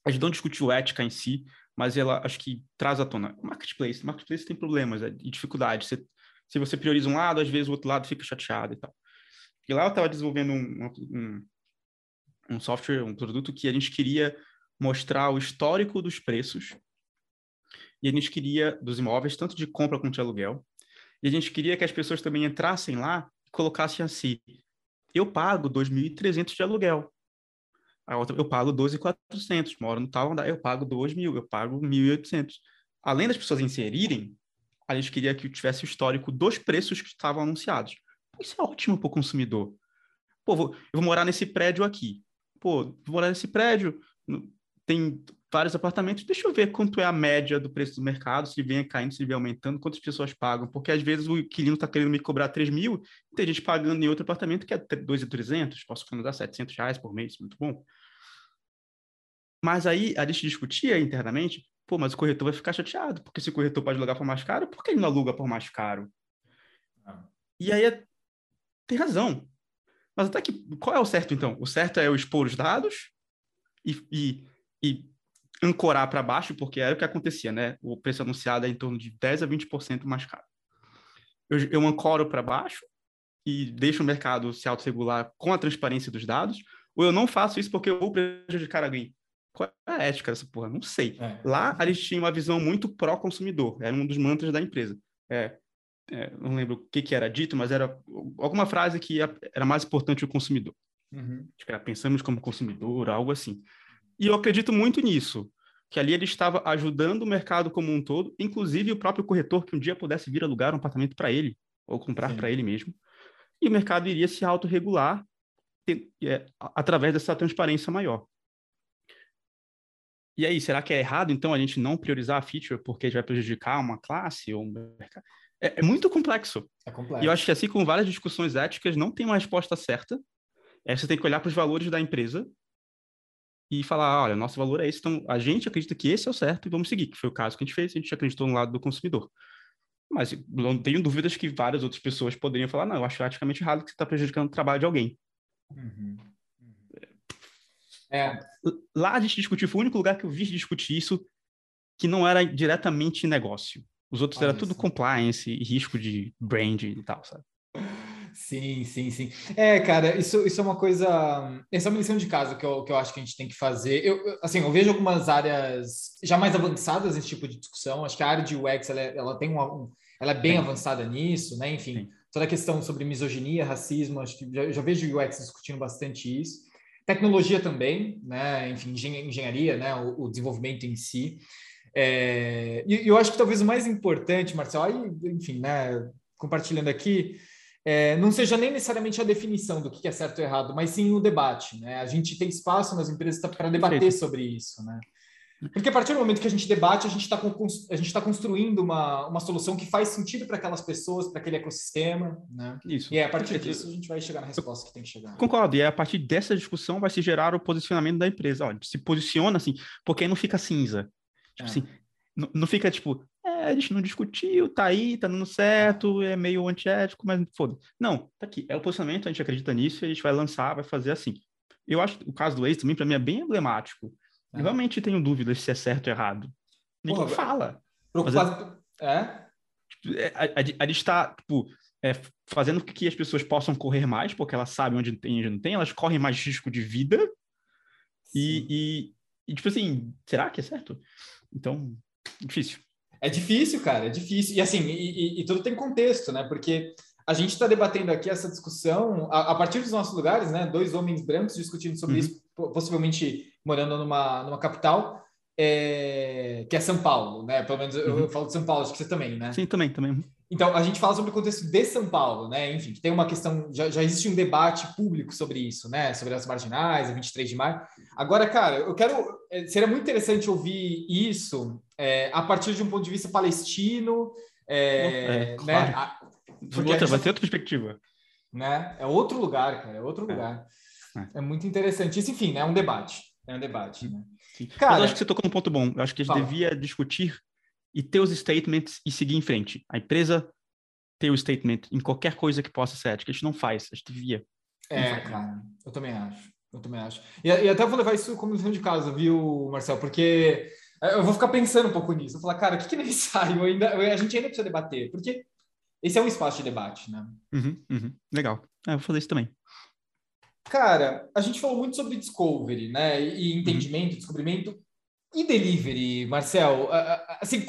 Gente não discutiu ética em si, mas ela acho que traz à tona. Marketplace, marketplace tem problemas é, e dificuldades. Você se você prioriza um lado, às vezes o outro lado fica chateado e tal. E lá eu estava desenvolvendo um, um, um software, um produto que a gente queria mostrar o histórico dos preços e a gente queria dos imóveis, tanto de compra quanto de aluguel. E a gente queria que as pessoas também entrassem lá e colocassem assim: eu pago 2.300 de aluguel. A outra, eu pago 12.400, moro no tal andar, eu pago 2.000, eu pago 1.800. Além das pessoas inserirem a gente queria que tivesse o histórico dos preços que estavam anunciados. Isso é ótimo para o consumidor. Pô, vou, eu vou morar nesse prédio aqui. Pô, vou morar nesse prédio, tem vários apartamentos, deixa eu ver quanto é a média do preço do mercado, se vem caindo, se vem aumentando, quantas pessoas pagam, porque às vezes o inquilino está querendo me cobrar 3 mil, tem gente pagando em outro apartamento que é 2.300, posso economizar 700 reais por mês, muito bom. Mas aí a gente discutia internamente, Pô, mas o corretor vai ficar chateado, porque se o corretor pode alugar por mais caro, por que ele não aluga por mais caro? Ah. E aí é... tem razão. Mas até que qual é o certo então? O certo é eu expor os dados e, e, e ancorar para baixo, porque era o que acontecia, né? O preço anunciado é em torno de 10 a 20% mais caro. Eu, eu ancoro para baixo e deixo o mercado se autorregular com a transparência dos dados, ou eu não faço isso porque eu vou prejudicar alguém. Qual é a ética dessa porra? Não sei. É. Lá, eles tinham uma visão muito pró-consumidor. Era um dos mantras da empresa. É, é, não lembro o que, que era dito, mas era alguma frase que era mais importante o consumidor. Uhum. Tipo, era, pensamos como consumidor, algo assim. E eu acredito muito nisso, que ali ele estava ajudando o mercado como um todo, inclusive o próprio corretor que um dia pudesse vir alugar um apartamento para ele, ou comprar para ele mesmo. E o mercado iria se autorregular é, através dessa transparência maior. E aí, será que é errado, então, a gente não priorizar a feature porque vai prejudicar uma classe ou um mercado? É, é muito complexo. É complexo. E eu acho que assim como várias discussões éticas, não tem uma resposta certa. É, você tem que olhar para os valores da empresa e falar, olha, nosso valor é esse, então a gente acredita que esse é o certo e vamos seguir, que foi o caso que a gente fez, a gente acreditou no lado do consumidor. Mas não tenho dúvidas que várias outras pessoas poderiam falar, não, eu acho praticamente errado que você está prejudicando o trabalho de alguém. Uhum. É. Lá a gente discutiu, foi o único lugar que eu vi discutir isso que não era diretamente negócio. Os outros Olha era tudo compliance e risco de brand e tal, sabe? Sim, sim, sim. É, cara, isso, isso é uma coisa. Essa é uma lição de casa que eu, que eu acho que a gente tem que fazer. Eu, assim, eu vejo algumas áreas já mais avançadas nesse tipo de discussão. Acho que a área de UX ela, ela tem uma, um, ela é bem sim. avançada nisso, né? Enfim, sim. toda a questão sobre misoginia, racismo, acho que já, já vejo o UX discutindo bastante isso. Tecnologia também, né? Enfim, engenharia, né? O, o desenvolvimento em si. É, e eu acho que talvez o mais importante, Marcelo, aí, enfim, né? Compartilhando aqui, é, não seja nem necessariamente a definição do que é certo ou errado, mas sim o debate. Né? A gente tem espaço nas empresas para debater Perfeito. sobre isso. Né? Porque a partir do momento que a gente debate, a gente está tá construindo uma, uma solução que faz sentido para aquelas pessoas, para aquele ecossistema, né? Isso. E é a partir disso a gente vai chegar na resposta que tem que chegar. Concordo. E a partir dessa discussão vai se gerar o posicionamento da empresa. Olha, se posiciona assim, porque aí não fica cinza. Tipo é. assim, não, não fica tipo, é, a gente não discutiu, tá aí, tá dando certo, é meio antiético, mas foda. Não, tá aqui. É o posicionamento, a gente acredita nisso, a gente vai lançar, vai fazer assim. Eu acho que o caso do Waze também, para mim, é bem emblemático. É. Eu realmente tenho dúvidas se é certo ou errado. Ninguém Porra, fala. Preocupado. É? Tipo, é? A, a, a, gente está, tipo, é, fazendo com que as pessoas possam correr mais, porque elas sabem onde tem e onde não tem, elas correm mais risco de vida. E, e, e, tipo assim, será que é certo? Então, difícil. É difícil, cara, é difícil. E assim, e, e, e tudo tem contexto, né? Porque a gente está debatendo aqui essa discussão a, a, partir dos nossos lugares, né? Dois homens brancos discutindo sobre uhum. isso, possivelmente morando numa, numa capital, é, que é São Paulo, né? Pelo menos uhum. eu, eu, falo de São Paulo, acho que você também, né? Sim, também, também. Então, a gente fala sobre o contexto de São Paulo, né? Enfim, que tem uma questão, já, já existe um debate público sobre isso, né? Sobre as marginais, a 23 de maio. Agora, cara, eu quero. É, seria muito interessante ouvir isso é, a partir de um ponto de vista palestino, é, é, né? Claro. Porque outra, vai ter outra perspectiva. Né? É outro lugar, cara, é outro é. lugar. É. é. muito interessante. Isso, enfim, né? é um debate. É um debate. Né? Cara, Mas eu acho que você tocou num ponto bom. Eu acho que a gente fala. devia discutir e ter os statements e seguir em frente. A empresa ter o statement em qualquer coisa que possa ser ética. A gente não faz, a gente devia. É, cara, eu também acho. Eu também acho. E, e até vou levar isso como lição de casa, viu, Marcel? Porque eu vou ficar pensando um pouco nisso. Eu vou falar, cara, o que, que é necessário? Ainda, a gente ainda precisa debater. Porque esse é um espaço de debate, né? Uhum, uhum. Legal. É, eu vou fazer isso também. Cara, a gente falou muito sobre discovery, né? E entendimento, uhum. descobrimento. E delivery, Marcel, assim,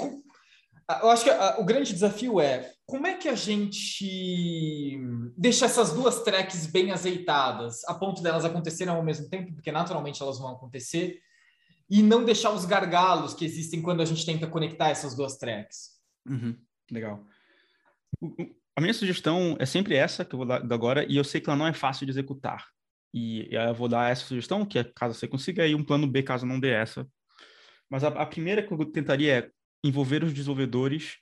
eu acho que o grande desafio é como é que a gente deixa essas duas tracks bem azeitadas, a ponto delas acontecerem ao mesmo tempo, porque naturalmente elas vão acontecer, e não deixar os gargalos que existem quando a gente tenta conectar essas duas tracks. Uhum, legal. A minha sugestão é sempre essa que eu vou dar agora, e eu sei que ela não é fácil de executar. E eu vou dar essa sugestão, que é caso você consiga, e um plano B caso não dê essa. Mas a, a, primeira que eu tentaria é envolver os desenvolvedores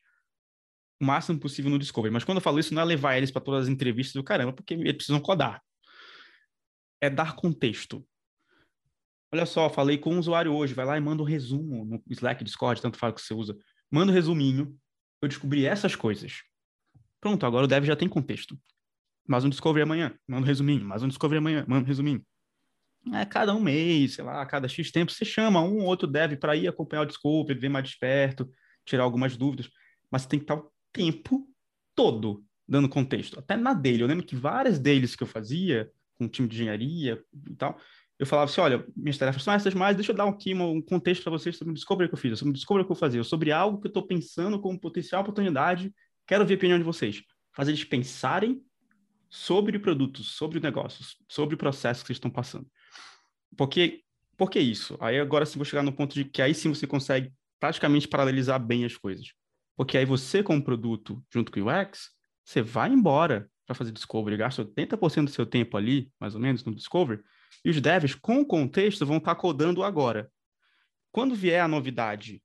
o máximo possível no Discovery. Mas quando eu falo isso, não é levar eles para todas as entrevistas do caramba, porque eles precisam codar. É dar contexto. Olha só, falei com um usuário hoje, vai lá e manda um resumo no Slack, Discord, tanto faz que você usa. Manda um resuminho. Eu descobri essas coisas. Pronto, agora o dev já tem contexto. Mais um Discovery amanhã, manda um resuminho. Mais um Discovery amanhã, manda um resuminho é, cada um mês, sei lá, cada X tempo, você chama um ou outro dev para ir acompanhar o Discovery, ver mais de perto, tirar algumas dúvidas, mas você tem que estar o tempo todo dando contexto. Até na dele, eu lembro que várias deles que eu fazia, com o time de engenharia e tal, eu falava assim, olha, minhas tarefas são essas, mas deixa eu dar aqui um contexto para vocês sobre o Discovery que eu fiz, sobre o Discovery que eu fazia, sobre algo que eu estou pensando como potencial oportunidade quero ouvir a opinião de vocês. Fazer eles pensarem sobre produtos, sobre negócios, sobre o processo que vocês estão passando. Porque, por que isso? Aí agora sim vou chegar no ponto de que aí sim você consegue praticamente paralelizar bem as coisas. Porque aí você, como produto, junto com o UX, você vai embora para fazer discovery, gasta 80% do seu tempo ali, mais ou menos, no discovery, e os devs, com o contexto, vão estar tá codando agora. Quando vier a novidade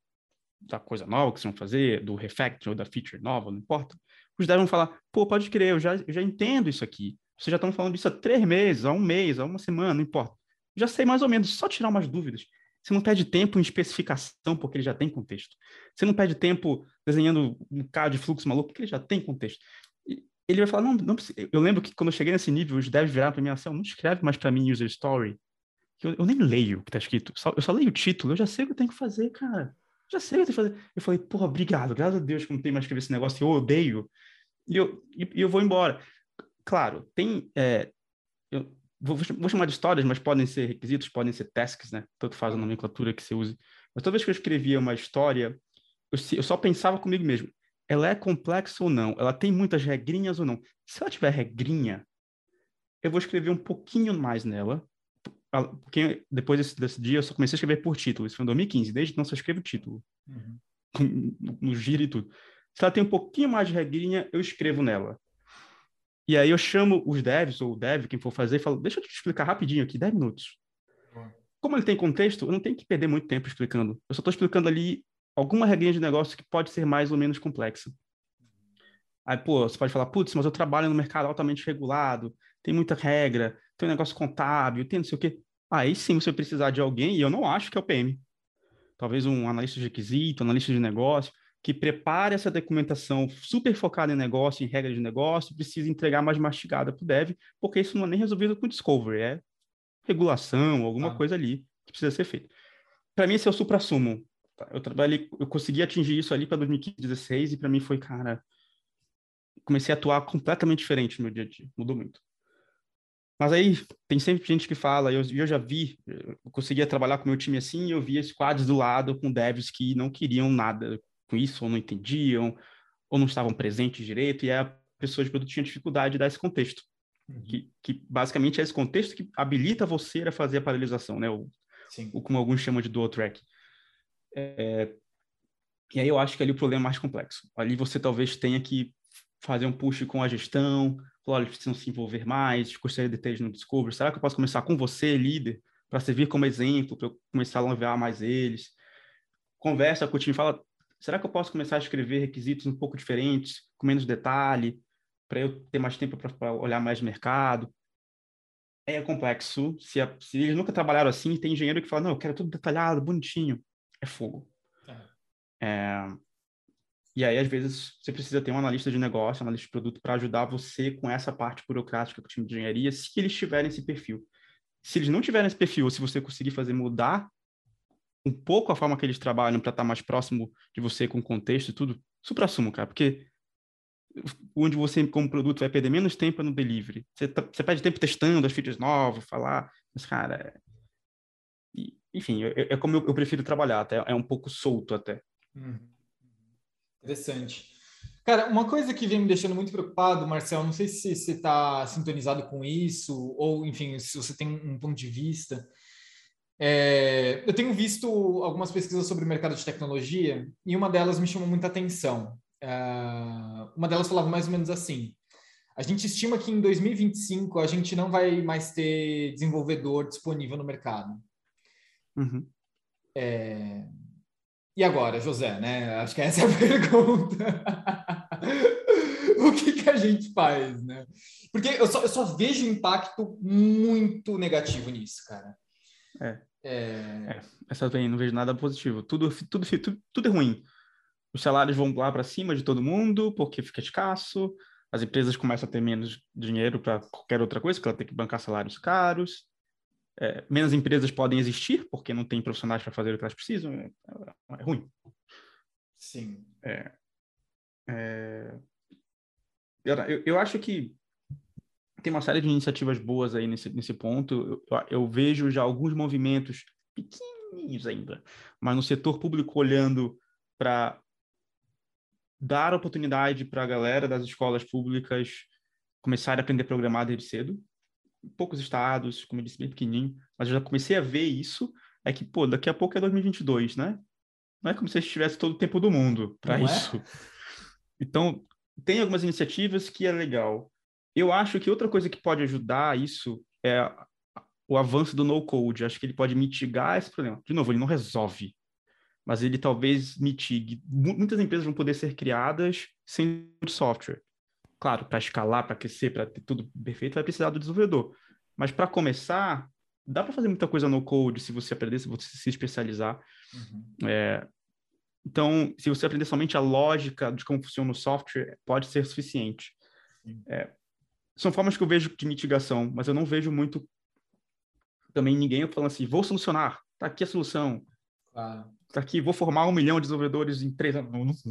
da coisa nova que vocês vão fazer, do refactor ou da feature nova, não importa, os devs vão falar, pô, pode crer, eu já, eu já entendo isso aqui. Vocês já estão falando disso há três meses, há um mês, há uma semana, não importa. Já sei mais ou menos, só tirar umas dúvidas. Você não perde tempo em especificação, porque ele já tem contexto. Você não perde tempo desenhando um cara de fluxo maluco, porque ele já tem contexto. E ele vai falar, não, não Eu lembro que quando eu cheguei nesse nível, os devs viraram para mim assim, não escreve mais para mim user story. Eu, eu, nem leio o que está escrito, só, eu só leio o título, eu já sei o que eu tenho que fazer, cara. Já sei o que fazer. Eu falei, porra, obrigado, graças a Deus que não tem mais que escrever esse negócio, eu odeio. E eu, e, eu vou embora. Claro, tem... É, eu, vou, vou, chamar de histórias, mas podem ser requisitos, podem ser tasks, né? Tanto faz a nomenclatura que você use. Mas toda vez que eu escrevia uma história, eu, eu só pensava comigo mesmo, ela é complexa ou não? Ela tem muitas regrinhas ou não? Se ela tiver regrinha, eu vou escrever um pouquinho mais nela, porque depois desse, desse, dia eu só comecei a escrever por título, isso foi em 2015, desde então só escrevo título, uhum. no, no giro e tudo. Se ela tem um pouquinho mais de regrinha, eu escrevo nela. E aí eu chamo os devs, ou o dev, quem for fazer, e falo, deixa eu te explicar rapidinho aqui, 10 minutos. Como ele tem contexto, eu não tenho que perder muito tempo explicando. Eu só estou explicando ali alguma regrinha de negócio que pode ser mais ou menos complexa. Aí, pô, você pode falar, putz, mas eu trabalho no mercado altamente regulado, tem muita regra, tem um negócio contábil, tem não sei o quê. Aí sim você precisar de alguém, e eu não acho que é o PM. Talvez um analista de requisito, analista de negócio, que prepare essa documentação super focada em negócio, em regra de negócio, precisa entregar mais mastigada para o dev, porque isso não é nem resolvido com discovery, é regulação, alguma ah. coisa ali que precisa ser feito. Para mim, esse é o supra-sumo. Tá? Eu trabalhei, eu consegui atingir isso ali para 2015, e para mim foi, cara, comecei a atuar completamente diferente no meu dia a dia, mudou muito. Mas aí tem sempre gente que fala, eu, eu já vi, eu conseguia trabalhar com meu time assim, e eu via squads do lado com devs que não queriam nada com isso, ou não entendiam, ou não estavam presentes direito, e a pessoa de produto tinha dificuldade de dar esse contexto. Uhum. Que, que basicamente é esse contexto que habilita você a fazer a paralisação, né? O, o como alguns chamam de dual track. É, e aí eu acho que ali o problema é mais complexo. Ali você talvez tenha que fazer um push com a gestão, falar, eles precisam se envolver mais, gostaria de ter no Discovery. Será que eu posso começar com você, líder, para servir como exemplo, para eu começar a enviar mais eles? Conversa com o time, fala, será que eu posso começar a escrever requisitos um pouco diferentes, com menos detalhe, para eu ter mais tempo para olhar mais mercado? É complexo. Se, a, se, eles nunca trabalharam assim, tem engenheiro que fala, não, eu quero tudo detalhado, bonitinho. É fogo. É. É, e aí, às vezes, você precisa ter um analista de negócio, um analista de produto, para ajudar você com essa parte burocrática com o time de engenharia, se eles tiverem esse perfil. Se eles não tiverem esse perfil, ou se você conseguir fazer mudar um pouco a forma que eles trabalham para estar tá mais próximo de você com o contexto e tudo, supra-sumo, cara, porque onde você, como produto, vai perder menos tempo no delivery. Você, tá, você perde tempo testando as features novas, falar, mas, cara, é... enfim, é, é, como eu, eu, prefiro trabalhar, até é um pouco solto até. Uhum. Interessante. Cara, uma coisa que vem me deixando muito preocupado, Marcel, não sei se você está sintonizado com isso, ou, enfim, se você tem um ponto de vista, é, eu tenho visto algumas pesquisas sobre o mercado de tecnologia e uma delas me chamou muita atenção. É, uma delas falava mais ou menos assim: a gente estima que em 2025 a gente não vai mais ter desenvolvedor disponível no mercado. Uhum. É, e agora, José, né? Acho que essa é a pergunta. o que, que, a gente faz, né? Porque eu só, eu só vejo impacto muito negativo nisso, cara. É. É... é essa vem, não vejo nada positivo. Tudo, tudo, tudo, tudo é ruim. Os salários vão lá para cima de todo mundo porque fica escasso. As empresas começam a ter menos dinheiro para qualquer outra coisa, porque ela tem que bancar salários caros. É, menos empresas podem existir porque não tem profissionais para fazer o que elas precisam. É, é ruim. Sim. É, é eu, eu acho que tem uma série de iniciativas boas aí nesse, nesse ponto. Eu, eu, vejo já alguns movimentos pequenininhos ainda, mas no setor público olhando para dar oportunidade para a galera das escolas públicas começarem a aprender a programar desde cedo. Poucos estados, como eu disse, bem pequenininho, mas eu já comecei a ver isso. É que, pô, daqui a pouco é 2022, né? Não é como se a gente tivesse todo o tempo do mundo para é? isso. É? Então, tem algumas iniciativas que é legal. Eu acho que outra coisa que pode ajudar isso é o avanço do no-code. Acho que ele pode mitigar esse problema. De novo, ele não resolve, mas ele talvez mitigue. Muitas empresas vão poder ser criadas sem software. Claro, para escalar, para crescer, para ter tudo perfeito, vai precisar do desenvolvedor. Mas para começar, dá para fazer muita coisa no code se você aprender, se você se especializar. Uhum. É, então, se você aprender somente a lógica de como funciona o software, pode ser suficiente. É, são formas que eu vejo de mitigação, mas eu não vejo muito também ninguém falando assim, vou solucionar, tá aqui a solução. Claro. Tá aqui, vou formar um milhão de desenvolvedores em três anos.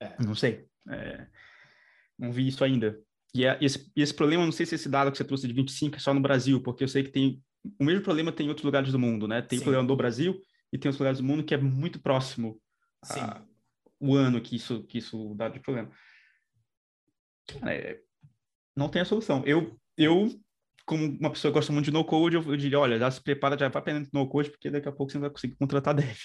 É. não sei. É, não vi isso ainda. E é, esse, esse problema, não sei se esse dado que você trouxe de 25 é só no Brasil, porque eu sei que tem o mesmo problema tem em outros lugares do mundo, né? Tem o problema do Brasil e tem outros lugares do mundo que é muito próximo Sim. A, o ano que isso, que isso dá de problema. Cara, é, não tem a solução. Eu, eu, como uma pessoa que gosta muito de no-code, eu, eu, diria, olha, já se prepara, já vai aprendendo no-code, porque daqui a pouco você não vai conseguir contratar dev.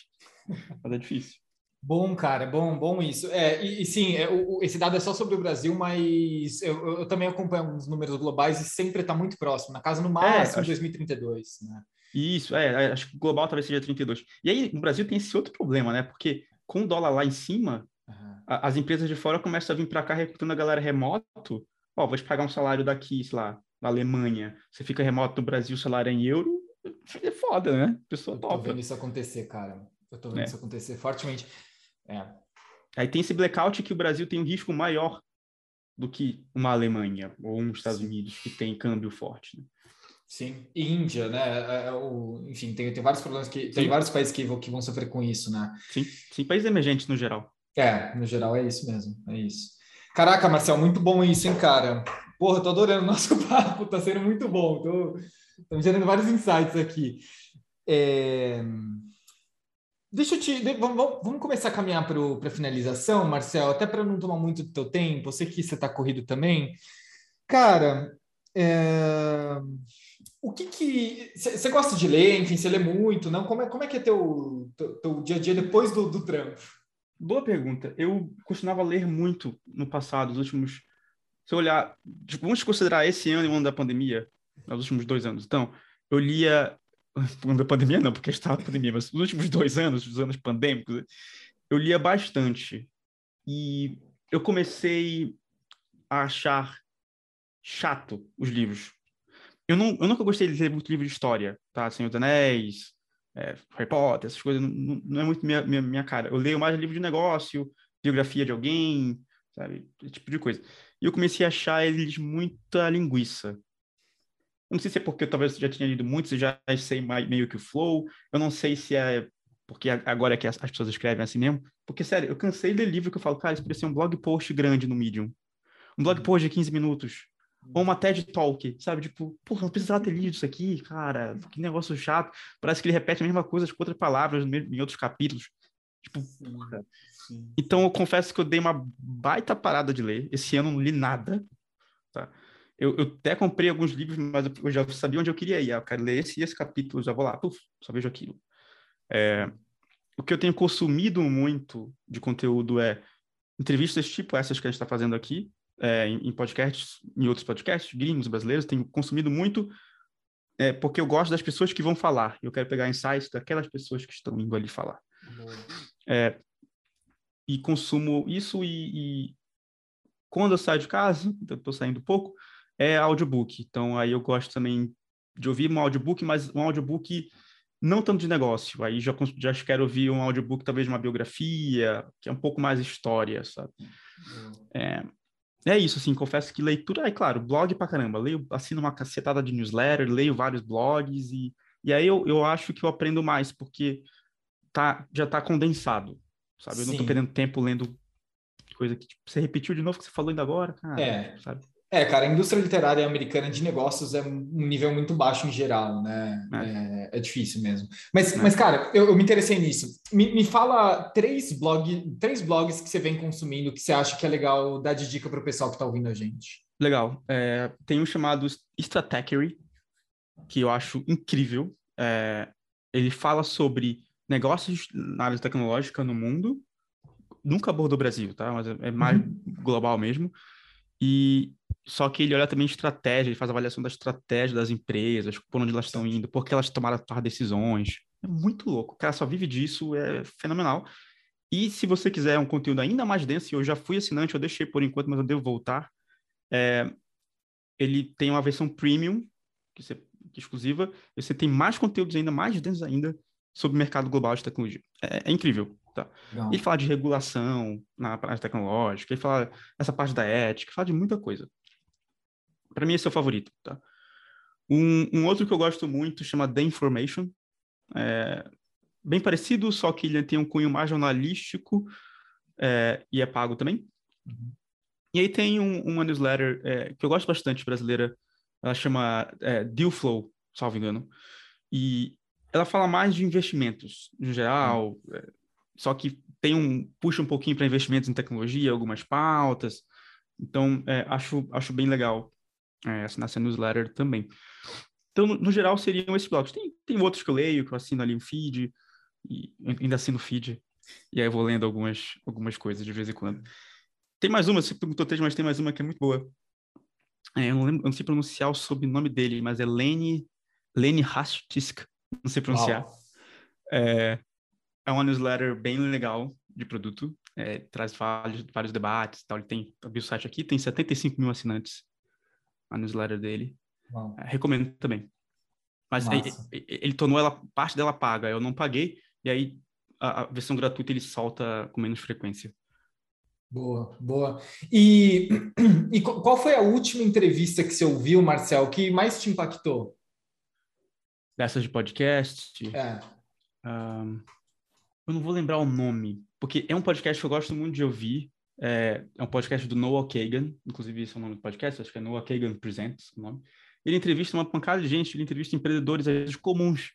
Mas é difícil. Bom, cara, bom, bom isso. É, e, e sim, é, o, esse dado é só sobre o Brasil, mas eu, eu, também acompanho os números globais e sempre está muito próximo, na casa no é, máximo é, acho... 2032, né? Isso, é, é, acho que o global talvez seja 32. E aí, no Brasil tem esse outro problema, né? Porque com o dólar lá em cima, uhum. a, as empresas de fora começam a vir para cá recrutando a galera remoto. Ó, vou te pagar um salário daqui, sei lá, na Alemanha. Você fica remoto no Brasil, salário é em euro, é foda, né? Pessoa top. Tô vendo isso acontecer, cara. Eu tô vendo é. isso acontecer fortemente. É. Aí tem esse blackout que o Brasil tem um risco maior do que uma Alemanha ou uns Estados Sim. Unidos que tem câmbio forte. Né? Sim, Índia, né? É, é, o, enfim, tem, tem vários problemas que tem Sim. vários países que, que vão sofrer com isso, né? Sim, Sim, países emergentes no geral. É, no geral é isso mesmo, é isso. Caraca, Marcel, muito bom isso, hein, cara? Porra, tô adorando o nosso papo, tá sendo muito bom. Tô, tô gerando vários insights aqui. É... Deixa eu te. Vamos, vamos começar a caminhar para a finalização, Marcel, até para não tomar muito do teu tempo. Eu sei que você está corrido também. Cara, é... o que que. Você gosta de ler, enfim, você lê muito, não? Como é, como é que é teu, teu, teu dia a dia depois do, do trampo? Boa pergunta. Eu costumava ler muito no passado, os últimos. Se eu olhar. Tipo, vamos considerar esse ano e o ano da pandemia, nos últimos dois anos. Então, eu lia da pandemia não, porque estava na pandemia, mas nos últimos dois anos, os anos pandêmicos, eu lia bastante. E eu comecei a achar chato os livros. Eu, não, eu nunca gostei de ler muito livro de história, tá? Senhor dos Anéis, é, Harry Potter, essas coisas, não, não é muito minha, minha, minha cara. Eu leio mais livro de negócio, biografia de alguém, sabe? Esse tipo de coisa. E eu comecei a achar eles muita linguiça. Eu não sei se é porque talvez já tinha lido muito, já sei meio que o flow. Eu não sei se é porque agora é que as, pessoas escrevem assim mesmo. Porque, sério, eu cansei de ler livro que eu falo, cara, isso poderia ser um blog post grande no Medium. Um blog uhum. post de 15 minutos. Ou uma TED Talk, sabe? Tipo, porra, não precisava ter lido isso aqui, cara. Que negócio chato. Parece que ele repete a mesma coisa com outras palavras em outros capítulos. Tipo, porra. Então, eu confesso que eu dei uma baita parada de ler. Esse ano não li nada, tá? Eu, eu, até comprei alguns livros, mas eu já sabia onde eu queria ir. Ah, eu quero ler esse esse capítulo, já vou lá, puf, só vejo aquilo. É, o que eu tenho consumido muito de conteúdo é entrevistas tipo essas que a gente está fazendo aqui, é, em, em, podcasts, em outros podcasts, gringos, brasileiros, tenho consumido muito é, porque eu gosto das pessoas que vão falar. Eu quero pegar insights daquelas pessoas que estão indo ali falar. É, e consumo isso e, e, quando eu saio de casa, estou saindo pouco, é audiobook. Então, aí eu gosto também de ouvir um audiobook, mas um audiobook não tanto de negócio. Aí já, já quero ouvir um audiobook, talvez de uma biografia, que é um pouco mais história, sabe? É, é isso, assim, confesso que leitura, é claro, blog pra caramba. Leio, assino uma cacetada de newsletter, leio vários blogs e, e aí eu, eu acho que eu aprendo mais, porque tá, já tá condensado, sabe? Eu Sim. não tô perdendo tempo lendo coisa que tipo, você repetiu de novo que você falou ainda agora, cara, é. sabe? É, cara, a indústria literária americana de negócios é um nível muito baixo em geral, né? É, é, é difícil mesmo. Mas, é. mas cara, eu, eu, me interessei nisso. Me, me fala três, blog, três blogs que você vem consumindo que você acha que é legal dar de dica para o pessoal que está ouvindo a gente. Legal. É, tem um chamado Stratechery, que eu acho incrível. É, ele fala sobre negócios na área tecnológica no mundo. Nunca abordou o Brasil, tá? Mas é, é mais uhum. global mesmo. E só que ele olha também estratégia, ele faz avaliação da estratégia das empresas, por onde elas estão indo, por que elas tomaram as decisões. É muito louco. O cara só vive disso, é fenomenal. E se você quiser um conteúdo ainda mais denso, eu já fui assinante, eu deixei por enquanto, mas eu devo voltar. É, ele tem uma versão premium, que, você, que é exclusiva, você tem mais conteúdos ainda mais densos ainda sobre o mercado global de tecnologia. É, é incrível. Tá? Ele fala de regulação na parte tecnológica, ele fala essa parte da ética, fala de muita coisa. Para mim, esse é o favorito. Tá? Um, um, outro que eu gosto muito chama The Information. É bem parecido, só que ele tem um cunho mais jornalístico é, e é pago também. Uhum. E aí tem um, uma newsletter é, que eu gosto bastante, brasileira. Ela chama é, Deal Flow, salvo engano. E ela fala mais de investimentos, no geral, uhum. só que tem um puxa um pouquinho para investimentos em tecnologia, algumas pautas. Então, é, acho, acho bem legal é, assinar essa newsletter também. Então, no, no, geral, seriam esses blogs. Tem, tem outros que eu leio, que eu assino ali um feed, e ainda assino feed, e aí eu vou lendo algumas, algumas coisas de vez em quando. Tem mais uma, você perguntou três, mas tem mais uma que é muito boa. É, eu, não lembro, eu não sei pronunciar o sobrenome dele, mas é Lene, Lene Hastisk, não sei pronunciar. É, é uma newsletter bem legal de produto, é, traz vários, vários debates tal. Ele tem, vi o site aqui, tem 75 mil assinantes a newsletter dele. É, recomendo também. Mas ele, ele, tornou ela, parte dela paga, eu não paguei, e aí a, a, versão gratuita ele solta com menos frequência. Boa, boa. E, e qual foi a última entrevista que você ouviu, Marcel, que mais te impactou? Dessas de podcast? É. Um, eu não vou lembrar o nome, porque é um podcast que eu gosto muito de ouvir, é, é um podcast do Noah Kagan, inclusive esse é o nome do podcast, acho que é Noah Kagan Presents o nome. Ele entrevista uma pancada de gente, ele entrevista empreendedores, às vezes, comuns.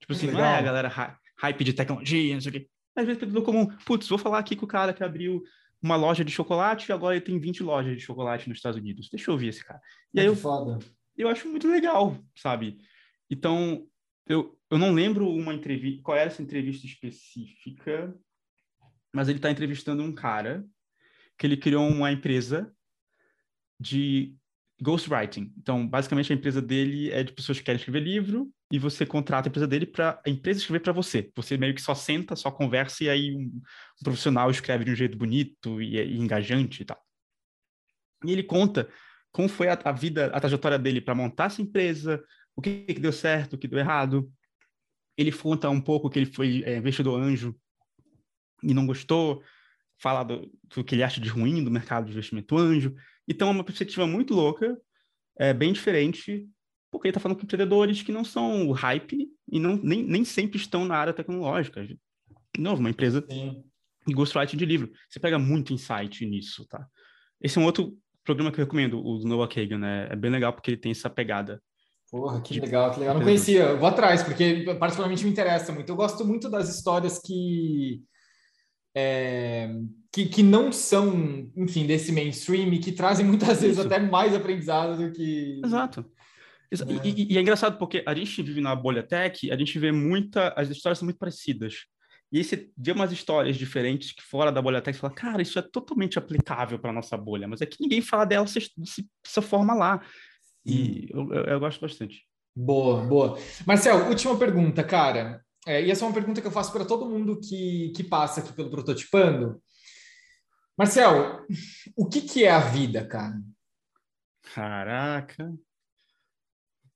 Tipo assim, não é a galera hype de tecnologia, não sei o quê. Às vezes, empreendedor comum. Putz, vou falar aqui com o cara que abriu uma loja de chocolate e agora ele tem 20 lojas de chocolate nos Estados Unidos. Deixa eu ouvir esse cara. E aí eu, foda. eu acho muito legal, sabe? Então, eu, eu não lembro uma entrevista, qual era essa entrevista específica, mas ele está entrevistando um cara que ele criou uma empresa de ghostwriting. Então, basicamente, a empresa dele é de pessoas que querem escrever livro e você contrata a empresa dele para a empresa escrever para você. Você meio que só senta, só conversa e aí um, profissional escreve de um jeito bonito e, e engajante e tal. E ele conta como foi a, a vida, a trajetória dele para montar essa empresa, o que, que, deu certo, o que deu errado. Ele conta um pouco que ele foi é, investidor anjo e não gostou, fala do, do, que ele acha de ruim do mercado de investimento anjo. Então, é uma perspectiva muito louca, é bem diferente, porque ele está falando com empreendedores que não são hype e não, nem, nem sempre estão na área tecnológica. De novo, uma empresa Sim. de ghostwriting de livro. Você pega muito insight nisso, tá? Esse é um outro programa que eu recomendo, o Noah Kagan, né? É bem legal porque ele tem essa pegada. Porra, que legal, que legal. Não conhecia, eu vou atrás, porque particularmente me interessa muito. Eu gosto muito das histórias que é, que, que não são, enfim, desse mainstream e que trazem muitas vezes Isso. até mais aprendizado do que. Exato. Né? E, e, e, é engraçado porque a gente vive na bolha tech, a gente vê muita. As histórias são muito parecidas. E aí você vê umas histórias diferentes que fora da bolha tech você fala, cara, isso é totalmente aplicável para nossa bolha, mas é que ninguém fala dela dessa forma lá. E eu, eu, eu gosto bastante. Boa, boa. Marcel, última pergunta, cara. É, e essa é uma pergunta que eu faço para todo mundo que, que passa aqui pelo Prototipando. Marcel, o que, que é a vida, cara? Caraca.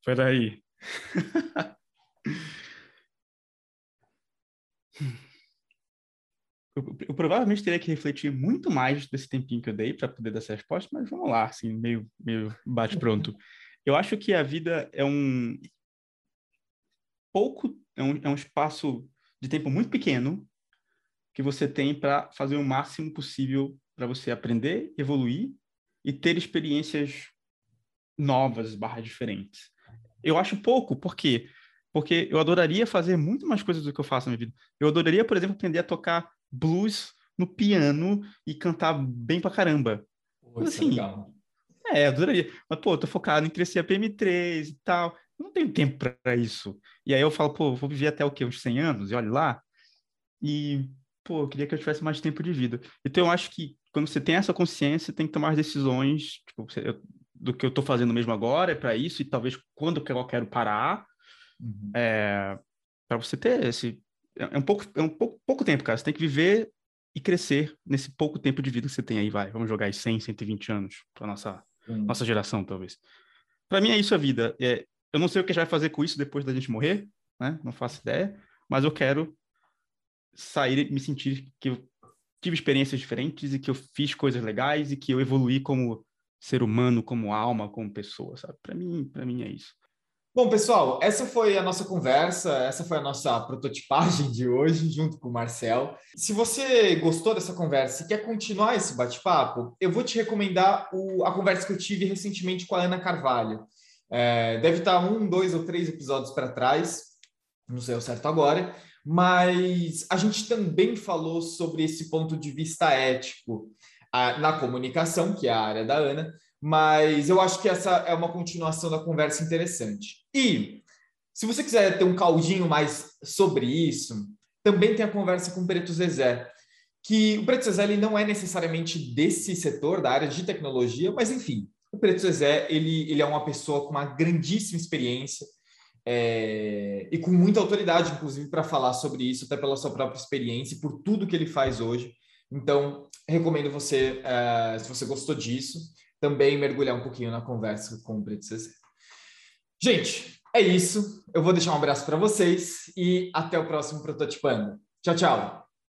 Peraí. eu, eu, provavelmente teria que refletir muito mais desse tempinho que eu dei para poder dar essa resposta, mas vamos lá, assim, meio, meio bate-pronto. Eu acho que a vida é um pouco é um, é um espaço de tempo muito pequeno que você tem para fazer o máximo possível para você aprender, evoluir e ter experiências novas, barra diferentes. Eu acho pouco, por quê? Porque eu adoraria fazer muito mais coisas do que eu faço na minha vida. Eu adoraria, por exemplo, aprender a tocar blues no piano e cantar bem pra caramba. Pô, Mas, é assim, é, é, adoraria. Mas, pô, tô focado em crescer a PM3 e tal. Eu não tenho tempo para isso. E aí eu falo, pô, vou viver até o quê? Uns 100 anos? E olha lá. E, pô, eu queria que eu tivesse mais tempo de vida. Então eu acho que quando você tem essa consciência, tem que tomar as decisões, tipo, do que eu tô fazendo mesmo agora, é para isso, e talvez quando que eu quero parar. Uhum. É, para você ter esse. É, é um pouco, é um pouco, pouco tempo, cara. Você tem que viver e crescer nesse pouco tempo de vida que você tem aí, vai. Vamos jogar aí 100, 120 anos para nossa uhum. nossa geração, talvez. Para mim é isso a vida. É, eu não sei o que a gente vai fazer com isso depois da gente morrer, né? Não faço ideia, mas eu quero sair me sentir que eu tive experiências diferentes e que eu fiz coisas legais e que eu evoluí como ser humano, como alma, como pessoa, sabe? Para mim, para mim é isso. Bom, pessoal, essa foi a nossa conversa, essa foi a nossa prototipagem de hoje, junto com o Marcel. Se você gostou dessa conversa e quer continuar esse bate-papo, eu vou te recomendar o, a conversa que eu tive recentemente com a Ana Carvalho. É, deve estar um, dois ou três episódios para trás, não sei o certo agora, mas a gente também falou sobre esse ponto de vista ético a, na comunicação, que é a área da Ana, mas eu acho que essa é uma continuação da conversa interessante. E se você quiser ter um caldinho mais sobre isso, também tem a conversa com o Preto Zezé, que o Preto Zezé ele não é necessariamente desse setor, da área de tecnologia, mas enfim, o Preto Zezé ele, ele é uma pessoa com uma grandíssima experiência é, e com muita autoridade, inclusive, para falar sobre isso, até pela sua própria experiência e por tudo que ele faz hoje. Então, recomendo você, é, se você gostou disso, também mergulhar um pouquinho na conversa com o Preto Zezé. Gente, é isso. Eu vou deixar um abraço para vocês e até o próximo Prototipando. Tchau, tchau.